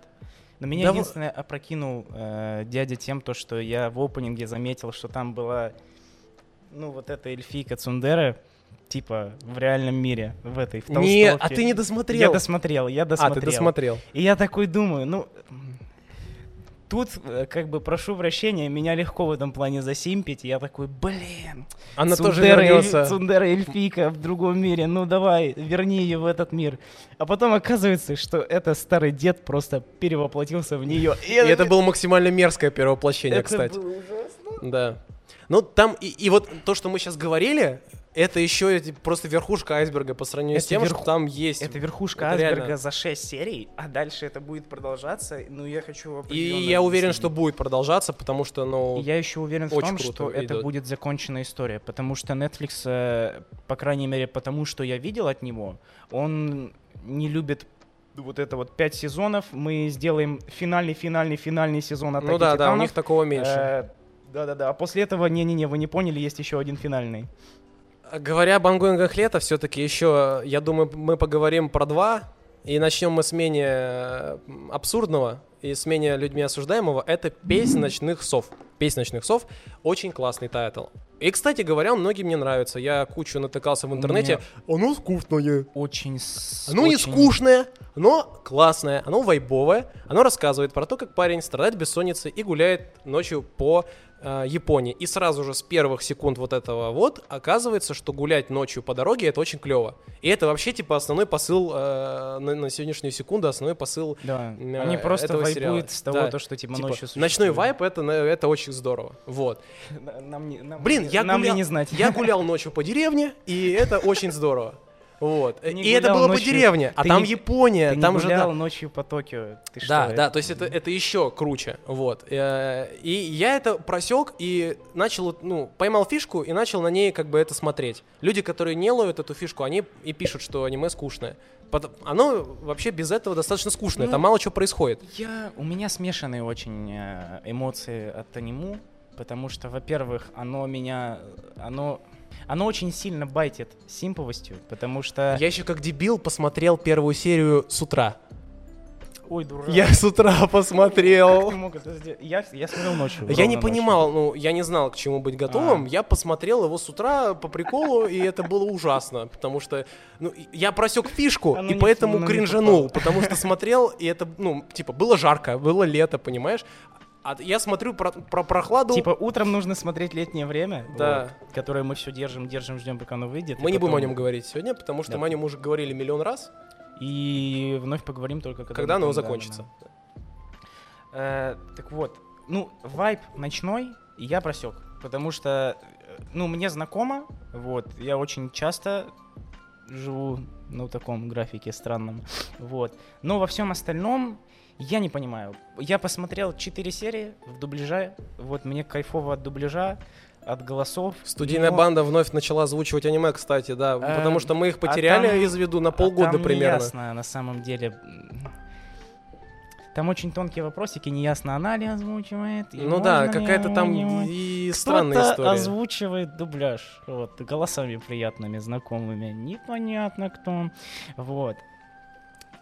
Но меня Да единственное опрокинул э, дядя тем, то, что я в опенинге заметил, что там была, ну, вот эта эльфийка Цундера, типа, в реальном мире, в этой, в Не, а толстовке. ты не досмотрел. Я досмотрел, я а, досмотрел. ты досмотрел. И я такой думаю, ну, тут, э, как бы, прошу прощения, меня легко в этом плане засимпить. И я такой, блин, Она тоже Цундера, эль- вернется. Цундера эльфийка в другом мире, ну давай, верни ее в этот мир. А потом оказывается, что это старый дед просто перевоплотился в нее. И это было максимально мерзкое перевоплощение, это кстати. было ужасно. Да. Ну, там, и, и вот то, что мы сейчас говорили, это еще просто верхушка айсберга по сравнению с Это тем, верху- что там есть. Это верхушка Это айсберга реально. за 6 серий, а дальше это будет продолжаться. Ну, я хочу И я уверен, что будет продолжаться, потому что, ну... И Я еще уверен в том, что это идут. будет законченная история, потому что Netflix, э, по крайней мере, потому что я видел от него, он не любит вот это вот пять сезонов, мы сделаем финальный, финальный, финальный сезон Атаки ну да, да, у Титанов». них такого меньше. Э, Да-да-да, а после этого, не-не-не, вы не поняли, есть еще один финальный. Говоря об ангоингах лета, все-таки еще, я думаю, мы поговорим про два, и начнем мы с менее абсурдного и с менее людьми осуждаемого. Это «Песнь ночных сов». «Песнь ночных сов» — очень классный title. И, кстати говоря, многим не нравится. Я кучу натыкался в интернете. Оно скучное. Очень... Оно не очень- скучное, но классное, оно вайбовое. Оно рассказывает про то, как парень страдает бессонницей и гуляет ночью по э, Японии. И сразу же с первых секунд вот этого вот оказывается, что гулять ночью по дороге это очень клево. И это вообще типа основной посыл э, на, на сегодняшнюю секунду, основной посыл Да. э, Они просто этого вайпуют сериала. с того, Да. то, что типа, Типа, ночью ночной существует. вайп это, это очень здорово. Вот. Нам не- нам Блин, я нам гулял, не знать. я гулял ночью по деревне, и это очень здорово. Вот. Не И это было по ночью- деревне, а ты там не- Япония, Ты не там же да. ночью по Токио. Ты Да, что, да, то есть это, это еще круче, вот. Э, И я это просек и начал, ну, поймал фишку и начал на ней как бы это смотреть. Люди, которые не ловят эту фишку, они и пишут, что аниме скучное. Оно вообще без этого достаточно скучное, Ну, там мало чего происходит. Я, у меня смешанные очень э, эмоции от аниму, потому что, во-первых, оно меня, оно, оно очень сильно байтит симповостью, потому что... Я еще как дебил посмотрел первую серию с утра. Ой, дурак. Я с утра посмотрел. Я, я смотрел ночью. Я не ровно ночью. понимал, ну, я не знал, к чему быть готовым. А. Я посмотрел его с утра по приколу, и это было ужасно, потому что, ну, я просек фишку, Оно и не- поэтому кринжанул, потому что смотрел, и это, ну, типа, было жарко, было лето, понимаешь? А я смотрю про, про прохладу. Типа утром нужно смотреть летнее время, Да. вот, которое мы все держим, держим, ждем, пока оно выйдет. мы не будем о потом- нем говорить сегодня, потому что Да. мы о нем уже говорили миллион раз, И вновь поговорим только когда... когда оно потом, да, закончится. да, да. Э, так вот, ну, вайп ночной я просек, потому что, э, ну, мне знакомо, вот, я очень часто живу на таком графике странном, вот, но во всем остальном я не понимаю. Я посмотрел 4 серии в дубляже, вот, мне кайфово от дубляжа, от голосов. Студийная но- банда вновь начала озвучивать аниме, кстати, да, Э, потому что мы их а потеряли там- из виду на А полгода там примерно. неясно, на самом деле. Там очень тонкие вопросики, неясно, она ли озвучивает. Ну да, какая-то там и странная Кто-то история. озвучивает дубляж, вот, голосами приятными, знакомыми, непонятно кто, вот.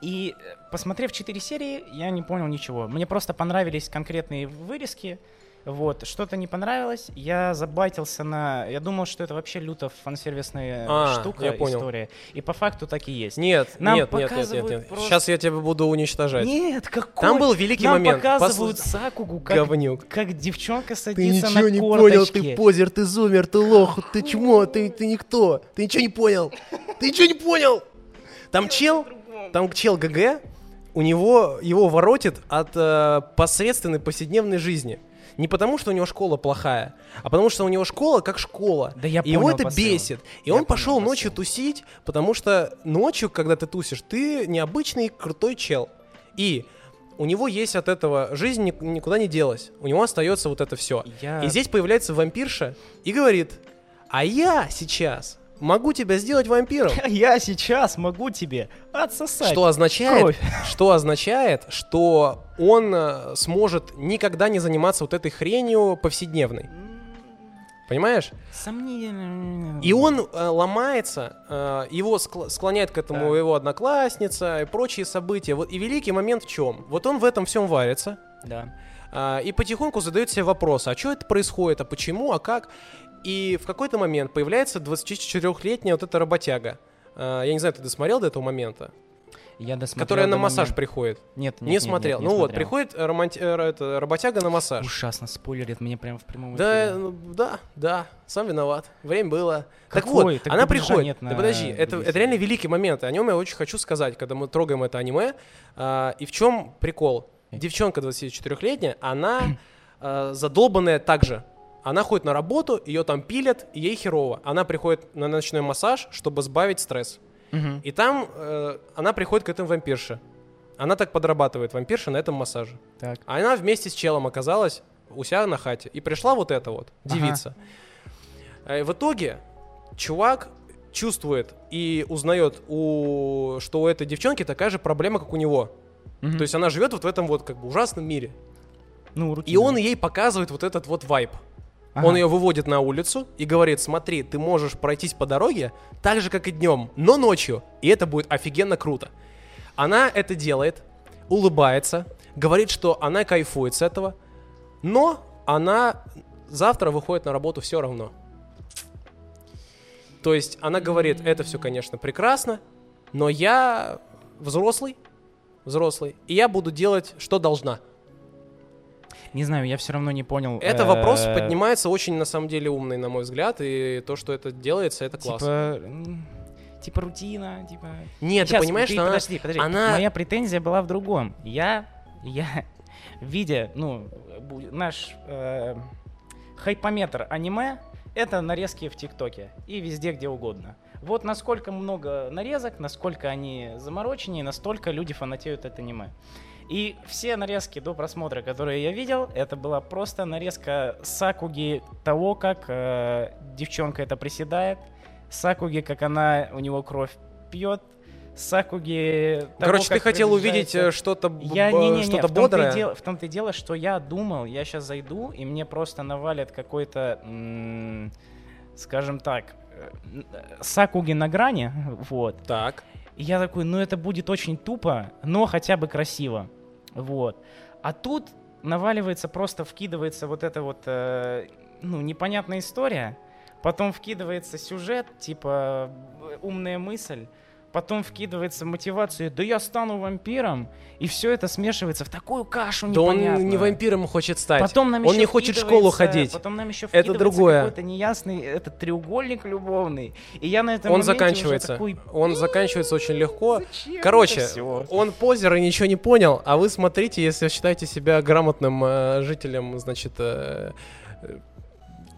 И э, посмотрев 4 серии, я не понял ничего. Мне просто понравились конкретные вырезки, вот, что-то не понравилось, я забайтился на... Я думал, что это вообще люто фан-сервисная А, штука, я понял. история. И по факту так и есть. Нет, Нам нет, нет, нет, нет, показывают нет. просто- Сейчас я тебя буду уничтожать. Нет, какой? Там был великий Нам момент. показывают Послушай, Сакугу, как, Говнюк. как девчонка Ты садится ничего на не корточки. понял, ты позер, ты зумер, ты лох, ты чмо, ты, ты никто. Ты ничего не понял. Ты ничего не понял. Там чел, там чел ГГ, у него, его воротит от э, посредственной повседневной жизни. Не потому, что у него школа плохая, а потому, что у него школа как школа. Да я И его понял это посыл. бесит. И Я он понял пошел посыл. ночью тусить, потому что ночью, когда ты тусишь, ты необычный крутой чел. И у него есть от этого жизнь ни- никуда не делась. У него остается вот это все. Я- И здесь появляется вампирша и говорит: А я сейчас могу тебя сделать вампиром. Я сейчас могу тебе отсосать. Что означает, кровь. что означает, что он э, сможет никогда не заниматься вот этой хренью повседневной. Понимаешь? Сомнительно. И он э, ломается, э, его скл- склоняет к этому Да. его одноклассница и прочие события. Вот и великий момент в чем? Вот он в этом всем варится Да. а, и потихоньку задает себе вопрос, а что это происходит, а почему, а как? И в какой-то момент появляется 24-летняя вот эта работяга. А, я не знаю, ты досмотрел до этого момента? Я досмотрел Которая на массаж момента- приходит. Нет, нет, не нет, смотрел. нет, не ну вот, смотрел. приходит романти- э, это, работяга на массаж. Ужасно спойлерит мне прямо в прямом Да, эфире. ну, да, да, сам виноват. Время было. так Какой? вот, Так она приходит. нет да на подожди, это, это реально великий момент. О нем я очень хочу сказать, когда мы трогаем это аниме. А, и в чем прикол? Девчонка 24-летняя, она а, задолбанная также. Она ходит на работу, ее там пилят, ей херово. Она приходит на ночной массаж, чтобы сбавить стресс. Мгм. И там э, она приходит к этому вампирше. Она так подрабатывает вампирша на этом массаже. Так. А она вместе с челом оказалась у себя на хате. И пришла вот эта вот девица. Э, В итоге чувак чувствует и узнает, у, что у этой девчонки такая же проблема, как у него. Мгм. То есть она живет вот в этом вот как бы ужасном мире. ну, И он ей показывает вот этот вот вайб. Ага. Он ее выводит на улицу и говорит, смотри, ты можешь пройтись по дороге так же, как и днем, но ночью. И это будет офигенно круто. Она это делает, улыбается, говорит, что она кайфует с этого, но она завтра выходит на работу все равно. То есть она говорит, это все, конечно, прекрасно, но я взрослый, взрослый, и я буду делать, что должна. Не знаю, я все равно не понял. Это вопрос э, поднимается очень, на самом деле, умный, на мой взгляд, и то, что это делается, это классно. Типа, типа рутина, типа. Нет, Щас, ты понимаешь, ты что она... подожди, подожди. она- Моя претензия была в другом. Я, я, видя, ну, наш э, хайпометр аниме, это нарезки в ТикТоке и везде, где угодно. Вот насколько много нарезок, насколько они замороченнее, настолько люди фанатеют от аниме. И все нарезки до просмотра, которые я видел, это была просто нарезка Сакуги того, как э, девчонка это приседает, Сакуги, как она у него кровь пьет, Сакуги... того, Короче, ты хотел увидеть э, что-то я не, не, не, что-то в том-то, бодрое. дело, в том-то и дело, что я думал, я сейчас зайду, и мне просто навалят какой-то, м, скажем так, э, сакуги на грани, вот. Так. И я такой, ну это будет очень тупо, но хотя бы красиво, вот. А тут наваливается, просто вкидывается вот эта вот, э, ну, непонятная история, потом вкидывается сюжет, типа э, умная мысль, потом вкидывается мотивация, да я стану вампиром, и все это смешивается в такую кашу Да он непонятную. не вампиром хочет стать. Потом нам Он не хочет в школу ходить. Потом нам еще Это другое. какой-то неясный этот треугольник любовный. И я на этом Он заканчивается. такой, Он заканчивается очень легко. «Зачем Короче, это всё?» он позер и ничего не понял, а вы смотрите, если считаете себя грамотным э, жителем, значит, э,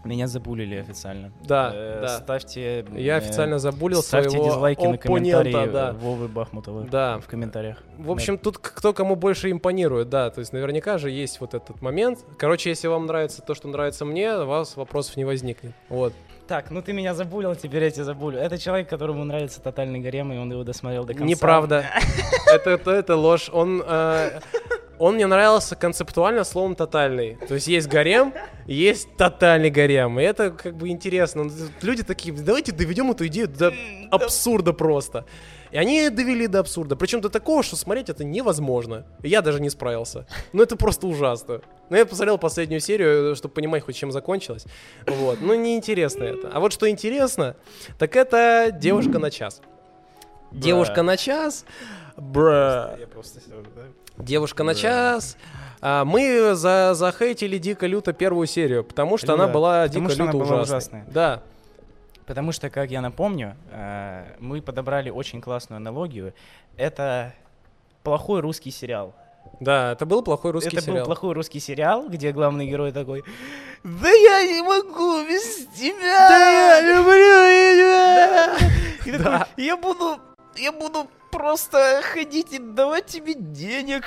Меня забулили официально. Да, Э, да. Ставьте... я э, официально забулил Ставьте своего дизлайки на комментарии да. Вовы Бахмутова Да. в комментариях. В общем, тут к- кто кому больше импонирует, да, то есть наверняка же есть вот этот момент. Короче, если вам нравится то, что нравится мне, у вас вопросов не возникнет. Вот. Так, ну ты меня забулил, теперь я тебя забулю. Это человек, которому нравится тотальный гарем, и он его досмотрел до конца. Неправда. Это, это, это ложь. Он, э, он мне нравился концептуально словом тотальный. То есть есть гарем, есть тотальный гарем. И это как бы интересно. Ну, Люди такие, давайте доведем эту идею до абсурда просто. И они довели до абсурда. Причем до такого, что смотреть это невозможно. Я даже не справился. Ну это просто ужасно. Но я посмотрел последнюю серию, чтобы понимать, хоть чем закончилось. Вот. Ну неинтересно это. А вот что интересно, так это девушка на час. Девушка на час. Бра. Я просто... Девушка на час. А, мы за захейтили дико люто первую серию, потому что она Да, была потому дико что она люто была ужасной. ужасная. Да. Потому что, как я напомню, э, мы подобрали очень классную аналогию. Это плохой русский сериал. Да, это был плохой русский это сериал. был плохой русский сериал, где главный герой такой «Да я не могу без тебя!» Да я люблю И Да. такой, я буду, я буду просто ходить и давать тебе денег.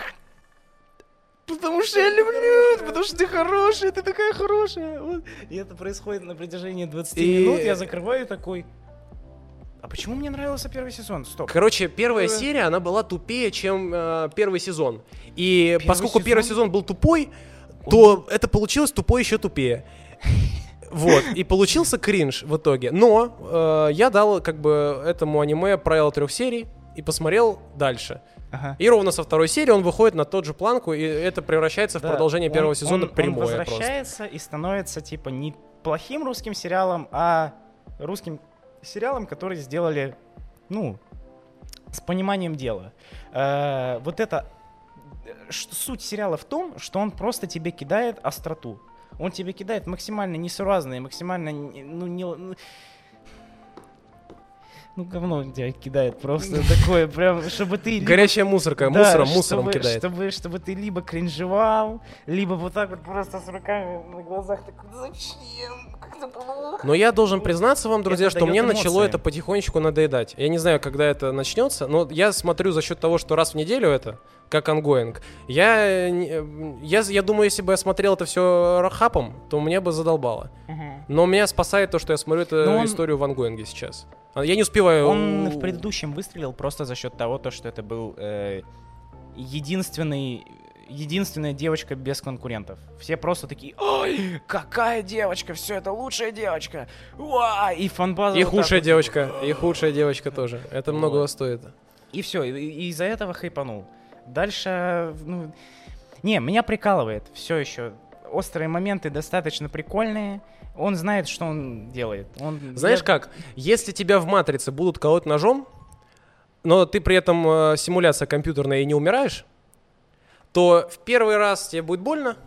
Потому что я люблю, потому что ты хорошая, ты такая хорошая. Вот. И это происходит на протяжении 20 И- минут. Я закрываю такой. А почему мне нравился первый сезон? Стоп. Короче, первая Э. серия, она была тупее, чем э, первый сезон. И Первый поскольку первый сезон? сезон был тупой, то это получилось тупой еще тупее. Вот, и получился кринж в итоге. Но э, я дал как бы этому аниме правило трех серий и посмотрел дальше. Ага. И ровно со второй серии он выходит на тот же планку, и это превращается в Да, продолжение он- первого сезона он- прямое Он просто. возвращается и становится типа не плохим русским сериалом, а русским сериалом, который сделали, ну, с пониманием дела. Э, вот это суть сериала в том, что он просто тебе кидает остроту. Он тебе кидает максимально несуразные, максимально, ну, не... ну, говно тебя кидает просто такое, прям, чтобы ты... Горячая мусорка, мусором, мусором кидает. Чтобы, чтобы ты либо кринжевал, либо вот так вот просто с руками на глазах такой, зачем? Как-то плохо. Но я должен признаться вам, друзья, Это что мне даёт начало эмоции. это потихонечку надоедать. Я не знаю, когда это начнется, но я смотрю за счет того, что раз в неделю это, как ongoing. Я, я, я думаю, если бы я смотрел это все нахрапом, то мне бы задолбало. Мгм. Но меня спасает то, что я смотрю эту Но он- историю в ongoing е сейчас. А Я не успеваю... Он в предыдущем выстрелил просто за счет того, то, что это был э, единственный единственная девочка без конкурентов. Все просто такие, ой, какая девочка, все это лучшая девочка, Уа! и фанбаза. И вот худшая вот. девочка, и худшая девочка тоже. Это многого Вот. стоит. И все, и, и из-за этого хайпанул. Дальше, ну, не, меня прикалывает все еще. Острые моменты достаточно прикольные. Он знает, что он делает. Он, Знаешь как? Если тебя в матрице будут колоть ножом, но ты при этом э, симуляция компьютерная и не умираешь, то в первый раз тебе будет больно,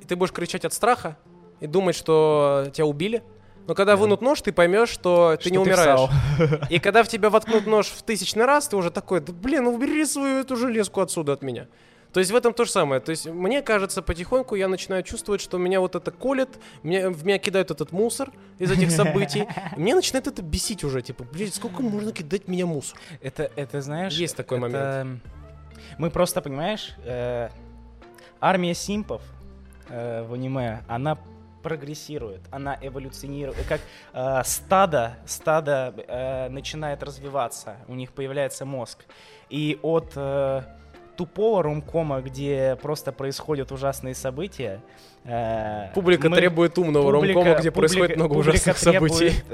и ты будешь кричать от страха и думать, что тебя убили. Но когда вынут нож, ты поймешь, что ты Что не умираешь. всал. И когда в тебя воткнут нож в тысячный раз, ты уже такой, да блин, убери свою эту железку отсюда от меня. То есть в этом то же самое. То есть мне кажется, потихоньку я начинаю чувствовать, что меня вот это колет, меня, в меня кидают этот мусор из этих событий. И Мне начинает это бесить уже. Типа, блядь, сколько можно кидать меня мусор? Это, это знаешь... Есть такой это- Мы просто, понимаешь, э, армия симпов э, в аниме, она прогрессирует, она эволюционирует, как э, стадо, стадо э, начинает развиваться, у них появляется мозг, и от э, тупого ромкома, где просто происходят ужасные события, э, Публика мы- требует умного Публика- ромкома, где публика- происходит много ужасных событий. требует-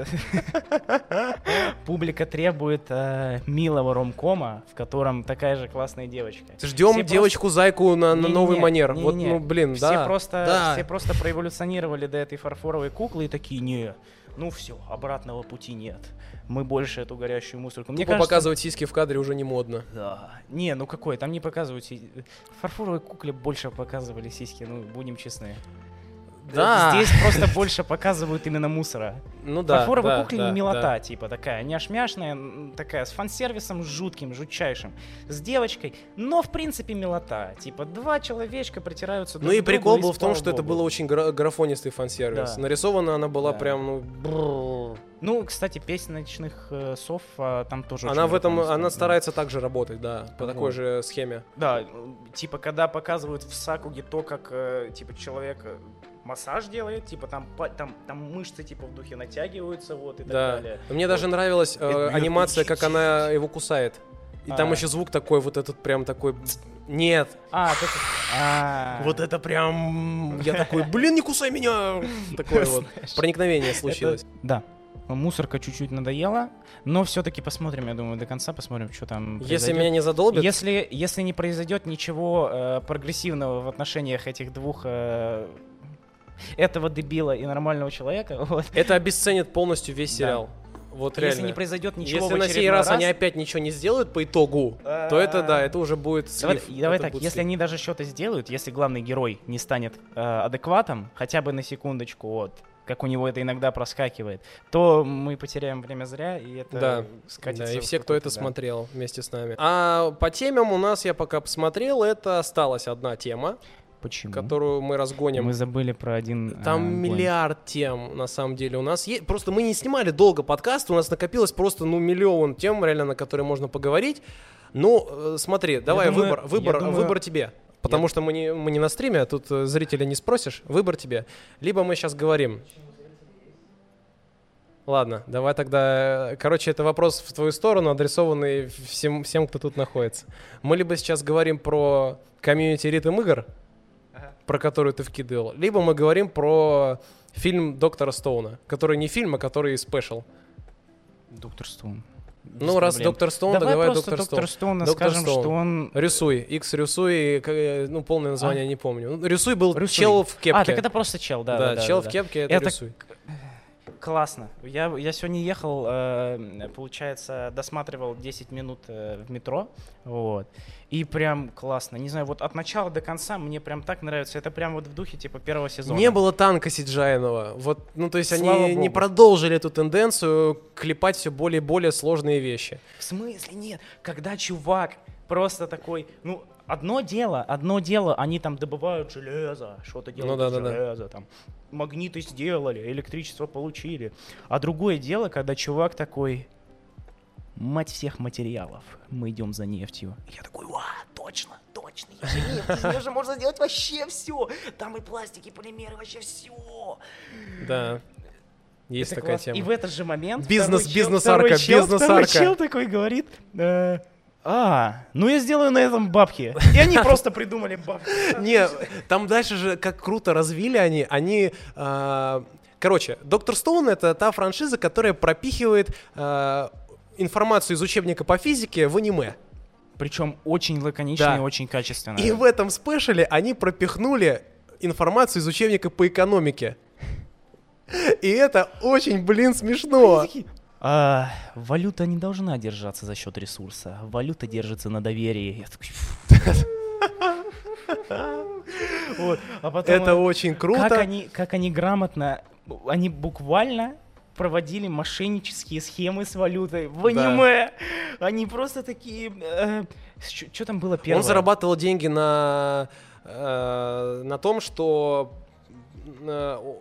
Публика требует э, милого ромкома, в котором такая же классная девочка. Ждем девочку-зайку на, на новый манер. Вот, ну, блин, все да. просто, да. все просто проэволюционировали до этой фарфоровой куклы и такие, не, ну все, обратного пути нет. Мы больше эту горящую мусорку. Мне Тупо кажется, показывать сиськи в кадре уже не модно. да. Не, ну какой, там не показывают. В фарфоровой кукле больше показывали сиськи, ну будем честны. Да. Здесь просто больше показывают именно мусора. Ну да. Фарфоровой да, кукле да, милота, да. типа такая, няшмяшная, м, такая, с фан-сервисом жутким, жутчайшим, с девочкой, но в принципе милота. Типа два человечка притираются Ну друг и к другу, прикол был и в том, что это было очень гра- графонистый фан-сервис. Да. Нарисована она была Да. прям, ну, бррр. Ну, кстати, песня ночных э, сов а, там тоже Она в этом, она да. старается так же работать, да, по такой Вот. же схеме. Да, типа, когда показывают в Сакуге то, как, э, типа, человек э, массаж делает, типа, там, там, там мышцы, типа, в духе натягиваются, вот, и так Да. далее. Мне даже нравилась э, анимация, как она его кусает. И там А. еще звук такой, вот этот прям такой... Нет, А, так- а. вот это прям... Я такой, блин, не кусай меня! Такое вот проникновение случилось. Да. Мусорка чуть-чуть надоела, но все-таки посмотрим, я думаю, до конца посмотрим, что там Если произойдет. меня не задолбит, Если, если не произойдет ничего э, прогрессивного в отношениях этих двух э, этого дебила и нормального человека, вот, это обесценит полностью весь Да. сериал. Вот если реально. не произойдет ничего Если в на сей очередной раз, они опять ничего не сделают по итогу, то это да, это уже будет Давай, слив. давай Это так, если слив. они даже что-то сделают, если главный герой не станет э, адекватом, хотя бы на секундочку, вот, как у него это иногда проскакивает, то мы потеряем время зря, и это Да, скатится. Да, и все, кто это да. смотрел вместе с нами. А по темам у нас, я пока посмотрел, это осталась одна тема, Почему? которую мы разгоним. Мы забыли про один... Там э, гон. миллиард тем, на самом деле, у нас есть. Просто мы не снимали долго подкаст, у нас накопилось просто, ну, миллион тем, реально, на которые можно поговорить. Ну, э, смотри, давай думаю- выбор, я выбор, думаю- выбор тебе. Потому что мы не, мы не на стриме, а тут э, зрителя не спросишь. Выбор тебе. Либо мы сейчас говорим. Ладно, давай тогда... э, Короче, это вопрос в твою сторону, адресованный всем, всем кто тут находится. Мы либо сейчас говорим про комьюнити ритм игр. Про которую ты вкидывал, либо мы говорим про фильм Доктора Стоуна, который не фильм, а который спешл. Доктор Стоун. Ну, Без раз проблем. Доктор Стоун, Давай давай просто Доктор Стоун. Доктор Стоуна Доктор скажем, Стоун. что он... Рисуй, X Рисуй, э, ну, полное название не помню. Ну, Рисуй был Рисуй. чел в кепке. А, так это просто чел, да. да, да, чел да, в кепке, это, Это Рисуй. Классно. Я, я сегодня ехал, э, получается, досматривал 10 минут э, в метро, вот, и прям классно. Не знаю, вот от начала до конца мне прям так нравится. Это прям вот в духе, типа, первого сезона. Не было танка Сиджайного. Вот, ну, то есть Слава они не богу. продолжили эту тенденцию клепать все более и более сложные вещи. В смысле нет? Когда чувак просто такой, ну, одно дело, одно дело, они там добывают железо, что-то делают Ну да, да, да. железа, там, магниты сделали, электричество получили. А другое дело, когда чувак такой, мать всех материалов, мы идем за нефтью. И я такой, ва, точно, точно, из нефть, из нее же можно сделать вообще все. Там и пластик, и полимеры, вообще все. Да. Есть Это такая класс. тема. И в этот же момент Бизнес- бизнес-арка, бизнес-арка. второй чел такой говорит, э, а, ну я сделаю на этом бабки. И они просто придумали бабки. Не, там дальше же как круто развили они. Они... а, Короче, Доктор Стоун — это та франшиза, которая пропихивает а, информацию из учебника по физике в аниме. Причем очень лаконично Да. и очень качественно. И в этом спешле они пропихнули информацию из учебника по экономике. И это очень, блин, смешно. А, валюта не должна держаться за счет ресурса. Валюта держится на доверии. А потом Это очень круто. Как они, как они грамотно, они буквально проводили мошеннические схемы с валютой в Да. аниме. Они просто такие... Что там было первое? Он зарабатывал деньги на, э, на том, что э,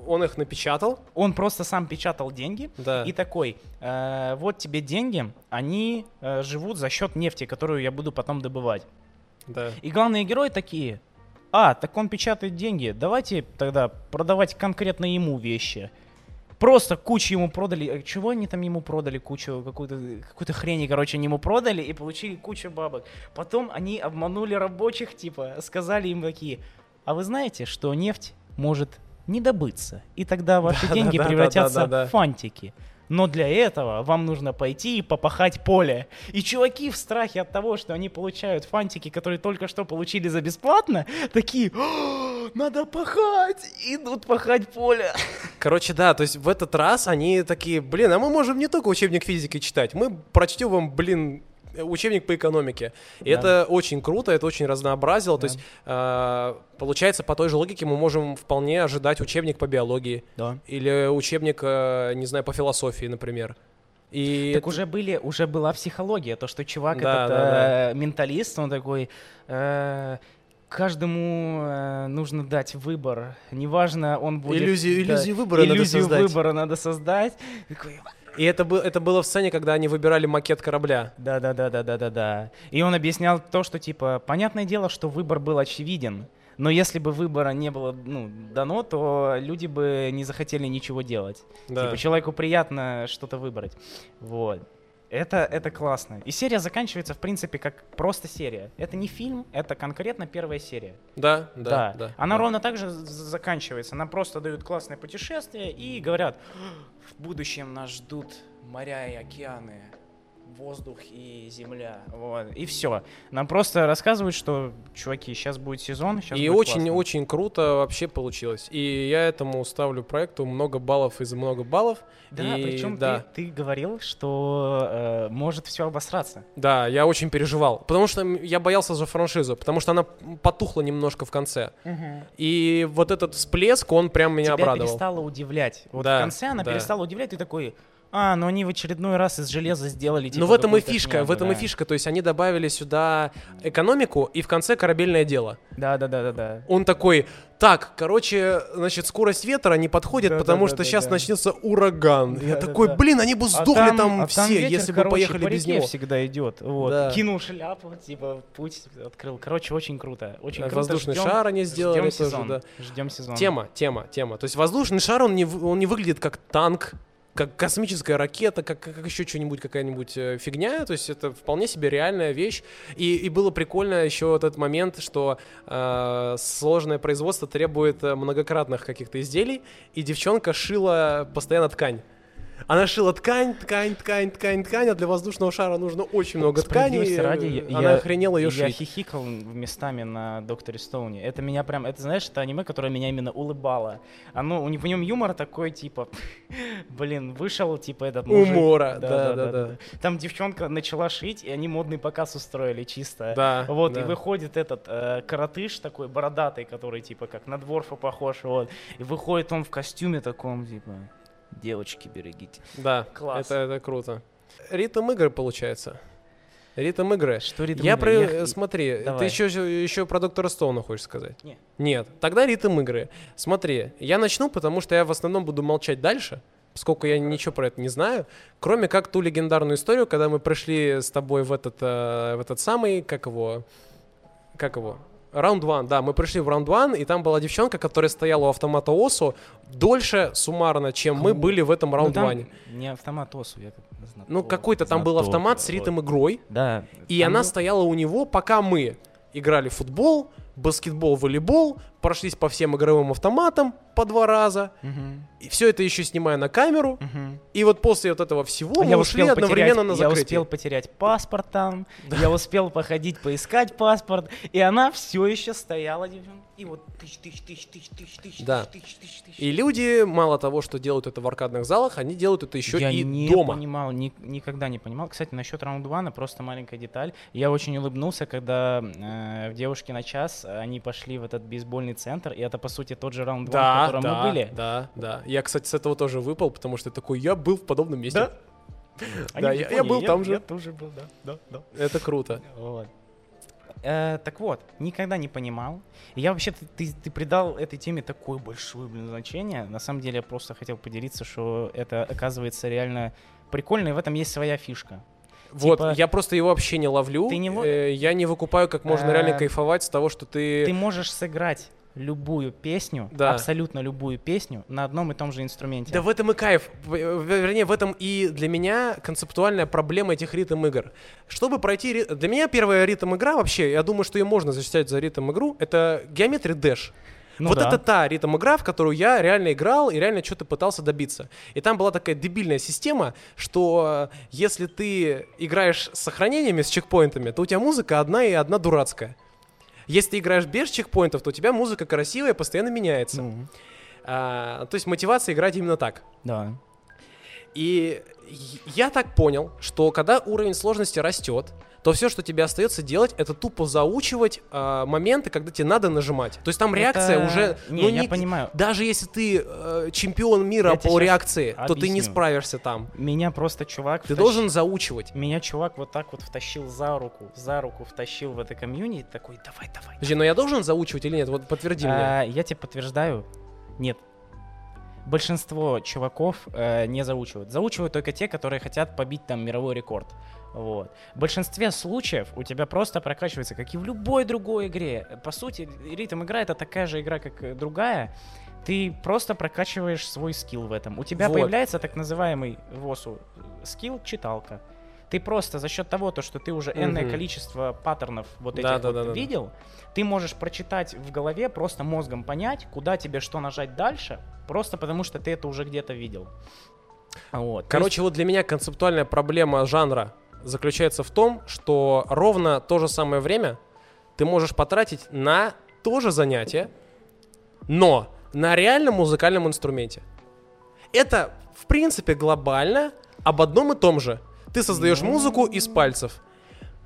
он их напечатал. Он просто сам печатал деньги Да. и такой, э, вот тебе деньги, они э, живут за счет нефти, которую я буду потом добывать. Да. И главные герои такие, а, так он печатает деньги, давайте тогда продавать конкретно ему вещи. Просто кучу ему продали. э, Чего они там ему продали? Кучу какую-то какую-то хрень, короче, они ему продали и получили кучу бабок. Потом они обманули рабочих, типа, сказали им такие, а вы знаете, что нефть может не добыться, и тогда ваши Да, деньги да, превратятся да, да, да. в фантики. Но для этого вам нужно пойти и попахать поле. И чуваки в страхе от того, что они получают фантики, которые только что получили за бесплатно, такие, «О, надо пахать, идут пахать поле. Короче, да, то есть в этот раз они такие, блин, а мы можем не только учебник физики читать, мы прочтем вам, блин, учебник по экономике. И Да. это очень круто, это очень разнообразило. То Да. есть, э, получается, по той же логике мы можем вполне ожидать учебник по биологии Да. или учебник, э, не знаю, по философии, например. И Так это- уже были, уже была психология, то, что чувак Да, этот да, э, менталист, он такой, э, каждому э, нужно дать выбор, неважно, он будет... Иллюзию- да, иллюзию выбора надо иллюзию создать. выбора надо создать. Такой, И это, бы- это было в сцене, когда они выбирали макет корабля. Да, да, да, да, да, да, да. И он объяснял то, что типа, понятное дело, что выбор был очевиден. Но если бы выбора не было ну, дано, то люди бы не захотели ничего делать. Да. Типа человеку приятно что-то выбрать. Вот. Это, это классно. И серия заканчивается, в принципе, как просто серия. Это не фильм, это конкретно первая серия. Да, да, да. Она да. ровно так же заканчивается. Нам просто дают классное путешествие и говорят, в будущем нас ждут моря и океаны, воздух и земля. Вот. И все. Нам просто рассказывают, что, чуваки, сейчас будет сезон, сейчас И очень-очень круто вообще получилось. И я этому ставлю проекту много баллов из много баллов. Да, И причем да. Ты, ты говорил, что э, может все обосраться. Да, я очень переживал. Потому что я боялся за франшизу, потому что она потухла немножко в конце. И вот этот всплеск, он прям меня Тебя обрадовал. перестало удивлять. Вот Да, в конце она да. перестала удивлять, ты такой, а, ну они в очередной раз из железа сделали. Типа, Ну в этом и фишка, в этом и да. фишка. То есть они добавили сюда экономику и в конце корабельное дело. Да, да, да, да, да. Он такой, так, короче, значит, скорость ветра не подходит, Да, потому да, что да, сейчас да. начнется ураган. я Да, да, такой, да. блин, они бы А сдохли там, а все, ветер, если бы короче, поехали по без него. всегда идет. Вот. Да. Кинул шляпу, типа, путь открыл. Короче, очень круто. Очень Э, круто. Воздушный Ждем- шар они сделали ждем тоже, сезон. да. Ждем сезон. Тема, тема, тема. То есть воздушный шар, он не, он не выглядит как танк, как космическая ракета, как, как еще что-нибудь, какая-нибудь э, фигня. То есть это вполне себе реальная вещь. И, и было прикольно еще этот момент, что э, сложное производство требует э, многократных каких-то изделий, и девчонка шила постоянно ткань. Она шила ткань, ткань, ткань, ткань, ткань, а для воздушного шара нужно очень много ткани. Ради, Она я, охренела ее я шить. хихикал местами на Докторе Стоуне. Это меня прям, это знаешь, это аниме, которое меня именно улыбало. Оно, у него в нем юмор такой, типа, блин, вышел, типа, этот мужик. Умора, да, да, да. Там девчонка начала шить, и они модный показ устроили чисто. Да, Вот, да. и выходит этот э, коротыш такой бородатый, который, типа, как на Дворфа похож, вот. И выходит он в костюме таком, типа, девочки, берегите. Да, Класс. Это, это круто. Ритм игры получается. Ритм игры. Что ритм Я игры? про... Я- Смотри, Давай. ты еще, еще про Доктора Стоуна хочешь сказать? Не. Нет. Тогда ритм игры. Смотри, я начну, потому что я в основном буду молчать дальше, поскольку я ничего про это не знаю, кроме как ту легендарную историю, когда мы пришли с тобой в этот, э, в этот самый, как его, как его, Раунд 1, да, мы пришли в раунд 1, и там была девчонка, которая стояла у автомата ОСУ дольше суммарно, чем мы Ну, были в этом Ну, раунд там 1. Не автомат ОСУ, я как знаток. Ну, какой-то там был знаток, автомат с ритм игрой, Да. и там она был- стояла у него, пока мы играли в футбол, баскетбол, волейбол, прошлись по всем игровым автоматам по два раза, Мгм, и все это еще снимая на камеру, мгм. и вот после вот этого всего А мы я ушли успел одновременно потерять, на я закрытие. успел потерять паспорт там, я успел походить, поискать паспорт, и она все еще стояла, девчонка. И вот тысяч, тысяч, тысяч, тысяч, тысяч, тысяч, Да. тысяч, тысяч, тысяч. И люди, мало того, что делают это в аркадных залах, они делают это еще я и не дома. понимал, ни- никогда не понимал. Кстати, насчет раунд вана просто маленькая деталь. Я очень улыбнулся, когда э, в девушке на час они пошли в этот бейсбольный центр, и это по сути тот же раунд ван, в Да, котором да, мы были. да, да. Я, кстати, с этого тоже выпал, потому что такой, я был в подобном месте. Да? Они Да, я- я был там же. Я тоже был, да, да, да. Это круто. Вот. Э, так вот, никогда не понимал. Я вообще, ты, ты, ты придал этой теме такое большое блин, значение. На самом деле я просто хотел поделиться, что это оказывается реально прикольно, и в этом есть своя фишка. Вот, Типа- я просто его вообще не ловлю. Ты не Э, я не выкупаю, как можно Э, реально кайфовать с того, что ты... Ты можешь сыграть любую песню, Да. абсолютно любую песню на одном и том же инструменте. Да в этом и кайф. В- Вернее, в этом и для меня концептуальная проблема этих ритм игр. Чтобы пройти... Для меня первая ритм игра вообще, я думаю, что ее можно зачислять за ритм игру, это Geometry Dash. Ну вот да. это та ритм игра, в которую я реально играл и реально что-то пытался добиться. И там была такая дебильная система, что э, если ты играешь с сохранениями, с чекпоинтами, то у тебя музыка одна и одна дурацкая. Если ты играешь без чекпоинтов, то у тебя музыка красивая, постоянно меняется. Ну, А, то есть мотивация играть именно так. да. И я так понял, что когда уровень сложности растет, то все, что тебе остается делать, это тупо заучивать а, моменты, когда тебе надо нажимать. То есть там реакция Это- уже... Не, ну, я не- понимаю. Даже если ты э, чемпион мира Я по реакции, то ты не объясню. справишься там. Меня просто чувак Ты втащ- должен заучивать. Меня чувак вот так вот втащил за руку, за руку втащил в это комьюнити, такой, давай, давай. Подожди, но я должен заучивать или нет? Вот подтверди мне. А, я тебе подтверждаю, нет. Большинство чуваков э, не заучивают. Заучивают только те, которые хотят побить там мировой рекорд. Вот. В большинстве случаев у тебя просто прокачивается, как и в любой другой игре. По сути, ритм игра это такая же игра, как другая. Ты просто прокачиваешь свой скилл в этом. У тебя Вот. появляется так называемый ВОСу скилл читалка. Ты просто за счет того, то, что ты уже энное Мгм. количество паттернов вот этих Да, вот да, видел, ты можешь прочитать в голове, просто мозгом понять, куда тебе что нажать дальше, просто потому что ты это уже где-то видел. Вот. Короче, вот для меня концептуальная проблема жанра заключается в том, что ровно то же самое время ты можешь потратить на то же занятие, но на реальном музыкальном инструменте. Это, в принципе, глобально об одном и том же. Ты создаешь музыку из пальцев.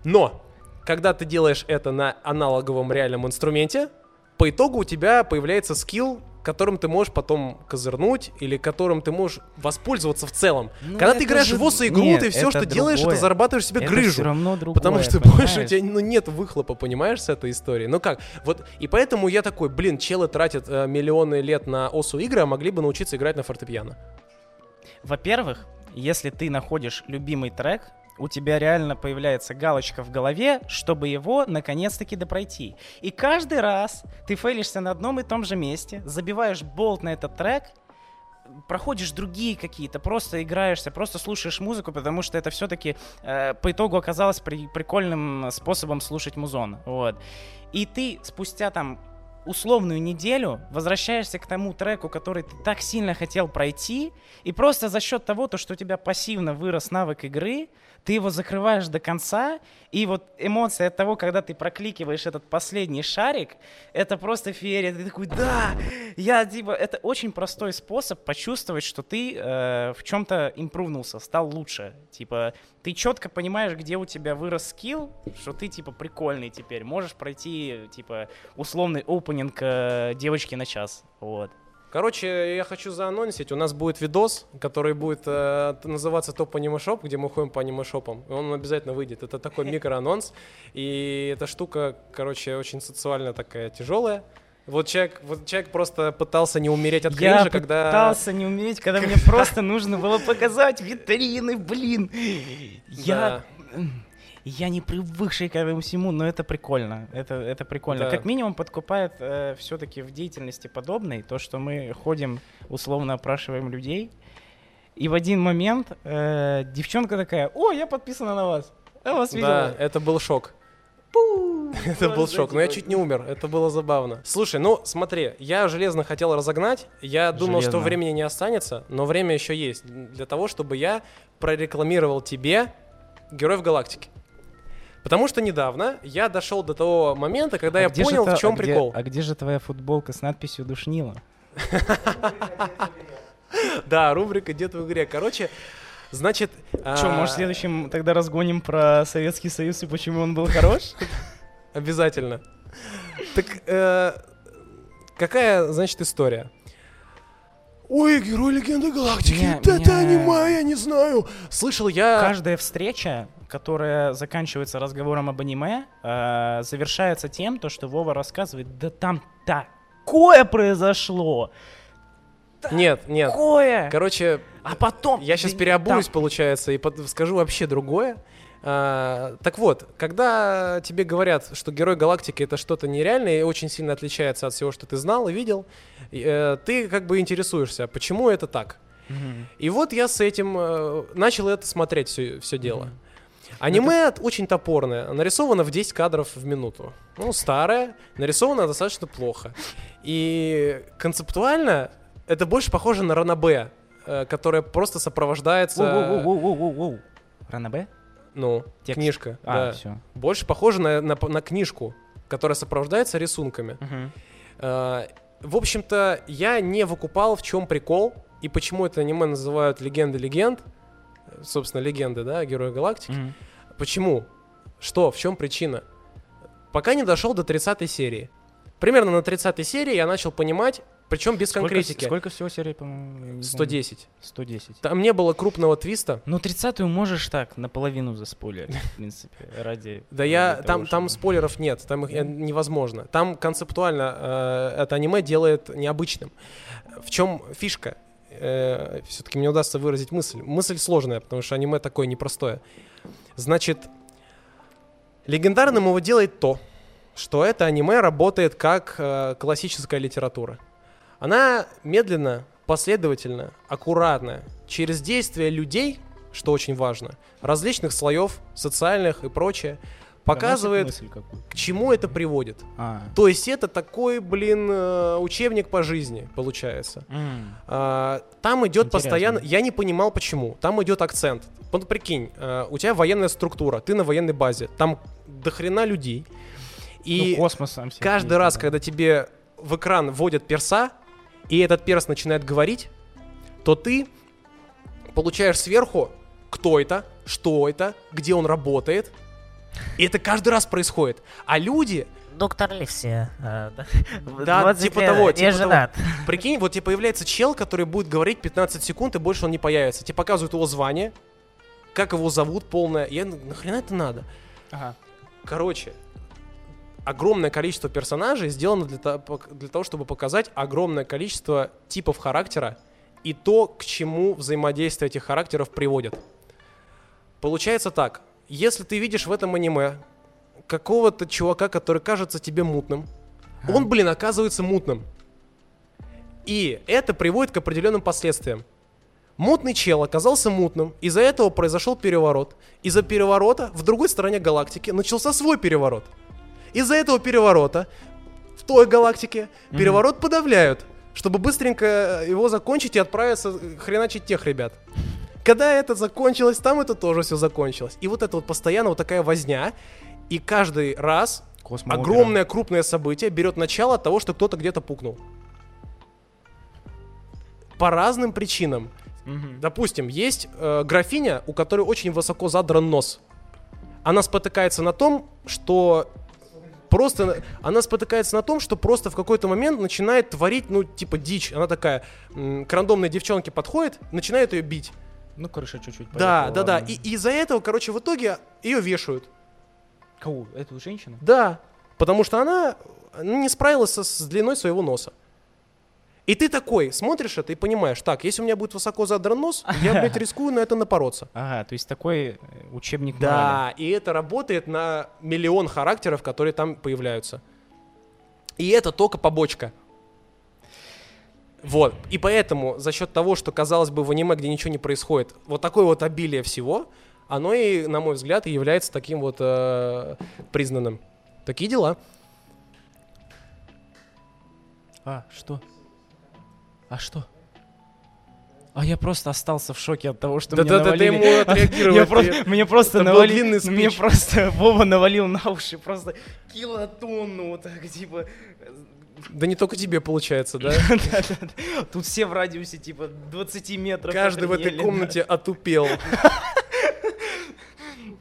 Но, когда ты делаешь это на аналоговом реальном инструменте, по итогу у тебя появляется скилл, которым ты можешь потом козырнуть или которым ты можешь воспользоваться в целом. Ну, Когда ты играешь же- в ОСО игру, Нет, ты все, что делаешь, это другое. зарабатываешь себе это грыжу. все равно другое, Потому что понимаешь? больше у тебя ну, нет выхлопа, понимаешь, с этой истории. Ну как? Вот, и поэтому я такой, блин, челы тратят э, миллионы лет на ОСУ игры, а могли бы научиться играть на фортепиано. Во-первых, если ты находишь любимый трек, у тебя реально появляется галочка в голове, чтобы его наконец-таки допройти. И каждый раз ты фейлишься на одном и том же месте, забиваешь болт на этот трек, проходишь другие какие-то, просто играешься, просто слушаешь музыку, потому что это все-таки по итогу оказалось при- прикольным способом слушать музон. Вот. И ты спустя там условную неделю возвращаешься к тому треку, который ты так сильно хотел пройти, и просто за счет того, то, что у тебя пассивно вырос навык игры, ты его закрываешь до конца, и вот эмоция от того, когда ты прокликиваешь этот последний шарик, это просто феерия. Ты такой, да, я типа, это очень простой способ почувствовать, что ты э, в чем-то импрувнулся, стал лучше. Типа, ты четко понимаешь, где у тебя вырос скилл, что ты типа прикольный теперь, можешь пройти типа условный опенинг э, девочки на час. Вот. Короче, я хочу заанонсить, у нас будет видос, который будет э, называться Топ Аниме Шоп, где мы ходим по аниме шопам. И Он обязательно выйдет. Это такой микроанонс. И эта штука, короче, очень социально такая тяжелая. Вот человек, вот человек просто пытался не умереть от Я кринжа, когда... пытался не умереть, когда мне просто нужно было показать витрины, блин. Я... Я не привыкший к этому всему, но это прикольно. Это, это прикольно. Да. Как минимум подкупает э, все-таки в деятельности подобной то, что мы ходим, условно опрашиваем людей, и в один момент э, девчонка такая, о, я подписана на вас. Я вас Да, видела. это был шок. Это был шок, но я чуть не умер, это было забавно. Слушай, ну смотри, я железно хотел разогнать, я думал, что Железно. времени не останется, но время еще есть для того, чтобы я прорекламировал тебе Героев Галактики. Потому что недавно я дошел до того момента, когда А я понял, в чем а где- прикол. А где же твоя футболка с надписью «Душнила»? Да, рубрика «Дед в игре». Короче, значит... Че, а, может, в следующем тогда разгоним про Советский Союз и почему он был хорош? Обязательно. Так, э, какая, значит, история? Ой, герой легенды галактики. Меня- это меня- аниме, я не знаю. Слышал я... Каждая встреча, которая заканчивается разговором об аниме, э, завершается тем, то, что Вова рассказывает, да там такое произошло, Нет, нет. такое, Короче, а потом... я сейчас переобуюсь, там- получается, и под- скажу вообще другое. А, так вот, когда тебе говорят, что герой галактики это что-то нереальное и очень сильно отличается от всего, что ты знал и видел, э, ты как бы интересуешься, почему это так. Мгм. И вот я с этим э, начал это смотреть все, все дело. Мгм. Аниме от- очень топорное, нарисовано в 10 кадров в минуту. Ну, старое, нарисовано достаточно плохо. И концептуально это больше похоже на Ранабе, э, которая просто сопровождается... Воу-воу-воу-воу-воу-воу. Ранабе? Ну, Текст. книжка. А, да. все. Больше похоже на, на, на книжку, которая сопровождается рисунками. Э, В общем-то, я не выкупал, в чем прикол и почему это аниме называют легенды легенд. Э, Собственно, легенды, да, герои галактики. Почему? Что? В чем причина? Пока не дошел до 30 серии. Примерно на 30 серии я начал понимать, причем без Сколько, конкретики. сколько всего серий, по-моему? я не помню. 110. 110. Там не было крупного твиста. Ну, 30-ю можешь так, наполовину заспойлерить, в принципе, ради... Да я там, там спойлеров нет, там их э, невозможно. Там концептуально э, это аниме делает необычным. В чем фишка? Все-таки мне удастся выразить мысль. Мысль сложная, потому что аниме такое непростое. Значит, легендарным его делает то, что это аниме работает как э, классическая литература. Она медленно, последовательно, аккуратно, через действия людей, что очень важно, различных слоев, социальных и прочее, показывает, к чему это приводит. А. То есть это такой, блин, э, учебник по жизни, получается. А, Там идет Интересно. постоянно. Я не понимал, почему. Там идет акцент. Вот прикинь, э, у тебя военная структура, ты на военной базе, там дохрена людей. И Ну, космос сам себе каждый раз, да. когда тебе в экран вводят перса, и этот перс начинает говорить, то ты получаешь сверху, кто это, что это, где он работает. И это каждый раз происходит. А люди, Доктор Ливси. э, да. Да, 20 типа лет, того, не типа того. женат. прикинь, вот тебе появляется чел, который будет говорить 15 секунд, и больше он не появится. Тебе показывают его звание, как его зовут полное. Я, «Ну, нахрена это надо? Ага. Короче, огромное количество персонажей сделано для, для того, чтобы показать огромное количество типов характера и то, к чему взаимодействие этих характеров приводит. Получается так. Если ты видишь в этом аниме какого-то чувака, который кажется тебе мутным, он, блин, оказывается мутным. И это приводит к определенным последствиям. Мутный чел оказался мутным, из-за этого произошел переворот. Из-за переворота в другой стороне галактики начался свой переворот. Из-за этого переворота в той галактике переворот подавляют, чтобы быстренько его закончить и отправиться хреначить тех ребят. Когда это закончилось, там это тоже все закончилось. И вот это вот постоянно вот такая возня, и каждый раз огромное крупное событие берет начало от того, что кто-то где-то пукнул. По разным причинам. Мгм. Допустим, есть э, графиня, у которой очень высоко задран нос. Она спотыкается на том, что просто... Она спотыкается на том, что просто в какой-то момент начинает творить, ну, типа, дичь. Она такая к рандомной девчонке подходит, начинает ее бить. Ну, крыша чуть-чуть Да, да, да. И из-за этого, короче, в итоге ее вешают. Кого? Эту женщину? Да. Потому что она ну, не справилась со- с длиной своего носа. И ты такой смотришь это и понимаешь, так, если у меня будет высоко задран нос, я, блядь, рискую на это напороться. Ага, то есть такой э, учебник. Да, и это работает на миллион характеров, которые там появляются. И это только побочка. Вот. И поэтому за счет того, что казалось бы в аниме, где ничего не происходит, вот такое вот обилие всего, оно и, на мой взгляд, и является таким вот э, признанным. Такие дела. А, что? А что? А я просто остался в шоке от того, что Да, мне да, да, ты навалили. ему. Я ты- просто- Мне просто навалили, мне просто Вова навалил на уши просто килотонну вот так типа. Да не только тебе получается, да? Тут все в радиусе типа 20 метров. Каждый в этой комнате отупел.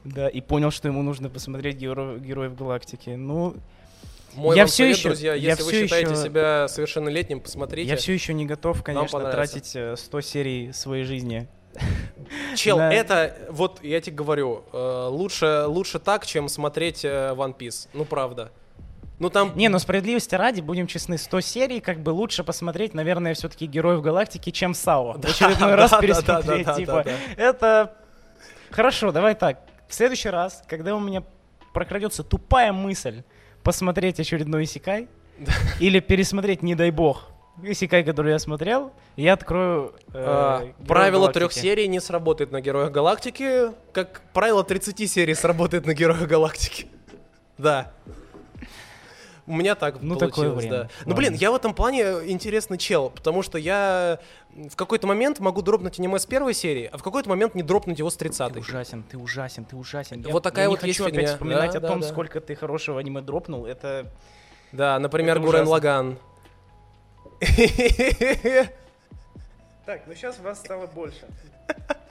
Да, и понял, что ему нужно посмотреть Геро- Героев Галактики. Ну, Мой Я всё совет, ещё- друзья, я если вы считаете ещё- себя совершеннолетним, посмотрите. я все еще не готов, конечно, тратить э, 100 серий своей жизни. Чел, Да. это, вот я тебе говорю, э, лучше, лучше так, чем смотреть э, One Piece. Ну, правда. Ну, там... Не, но справедливости ради, будем честны, 100 серий, как бы лучше посмотреть, наверное, все-таки Героев Галактики, чем САО. В очередной Да, раз да, да, пересмотреть, да, да, типа, да, да. это... Хорошо, давай так. В следующий раз, когда у меня прокрадется тупая мысль посмотреть очередной Исикай, или пересмотреть, не дай бог, Исикай, который я смотрел, я открою э, А, правило трех серий не сработает на Героях Галактики, как правило 30 серий сработает на Героях Галактики. Да. У меня так Ну, такое получилось, время. да. Ну, блин, я в этом плане интересный чел, потому что я в какой-то момент могу дропнуть аниме с первой серии, а в какой-то момент не дропнуть его с Ты 30 ужасен, ты ужасен, ты ужасен. Вот такая я вот не есть хочу опять фигня. вспоминать Да, о да, том, да. сколько ты хорошего аниме дропнул. Это Да, например, Это Гурен ужасно. Лаган. Так, ну сейчас вас стало больше.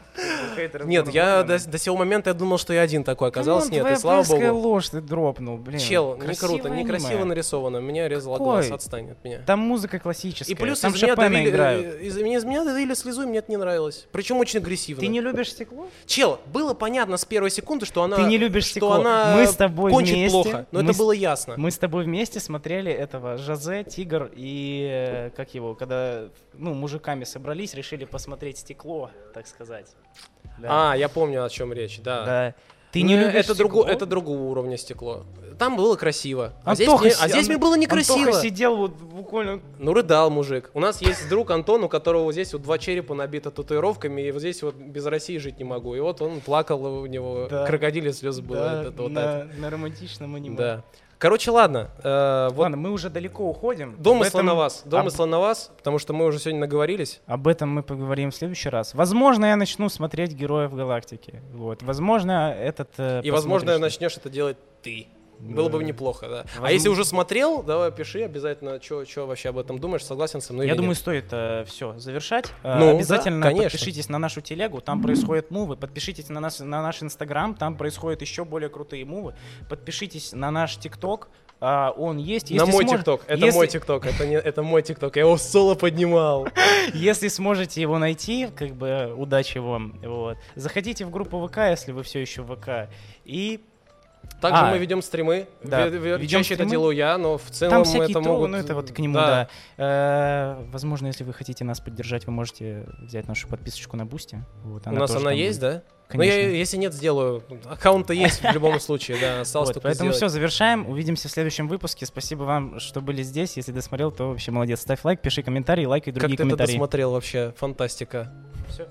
Нет, я до, до сего момента я думал, что я один такой оказался. Нет, и слава богу. ложь ты дропнул, блин. Чел, не круто, аниме. некрасиво нарисовано. Меня резало Какой? глаз, отстань от меня. Там музыка классическая. И плюс там из меня, давили, играют. э, из, из меня давили слезу, и мне это не нравилось. Причем очень агрессивно. Ты не любишь стекло? Чел, было понятно с первой секунды, что она, Ты не любишь что стекло. она Мы с тобой кончит вместе, плохо. Но мы это с- было ясно. Мы с тобой вместе смотрели этого Жозе, Тигр и э, как его, когда ну мужиками собрались, решили посмотреть стекло, так сказать. Да. А, я помню, о чем речь, да. Да. Ты Ну, не любишь это, друго- это другого уровня стекло. Там было красиво. А здесь, Антоха мне, а здесь мне было некрасиво. Антоха сидел вот буквально Ну, рыдал мужик. У нас есть друг Антон, у которого вот здесь вот два черепа набито татуировками, и вот здесь вот без России жить не могу. И вот он плакал, у него Да. крокодили слезы было. да, Это вот на, это. на романтичном аниме. Да. Короче, ладно. э, вот Ладно, мы уже далеко уходим. домысла Об этом- на вас. Домысла на вас, потому что мы уже сегодня наговорились. Об этом мы поговорим в следующий раз. Возможно, я начну смотреть Героев Галактики. Вот. Возможно, этот... э, И, возможно, начнешь это делать ты. Было бы Да. неплохо, да. А Возможно. если уже смотрел, давай пиши обязательно, что вообще об этом думаешь, согласен со мной Я думаю, нет. стоит все завершать. Э, Ну, да, Обязательно конечно. подпишитесь на нашу телегу, там происходят мувы. Подпишитесь на, нас, на наш инстаграм, там происходят еще более крутые мувы. Подпишитесь на наш тикток, а, он есть. На Если мой смож- тикток. Это если- мой тикток. Это, не, это мой тикток. Я его соло поднимал. Если сможете его найти, как бы удачи вам. Вот. Заходите в группу ВК, если вы все еще в ВК. И Также А, мы ведем стримы. да, Ве- ве- ведем Чаще это стримы. делаю я, но в целом там всякие это троллы, могут... ну это вот к нему, да. Э, возможно, если вы хотите нас поддержать, вы можете взять нашу подписочку на Boosty. Вот, У нас она есть, будет. да? Конечно. Ну, я, если нет, сделаю. Аккаунт-то есть в любом случае, да. Осталось Вот, только поэтому все, сделать. завершаем. Увидимся в следующем выпуске. Спасибо вам, что были здесь. Если досмотрел, то вообще молодец. Ставь лайк, пиши комментарии, лайкай Как другие ты это комментарии. досмотрел вообще? Фантастика. Всё.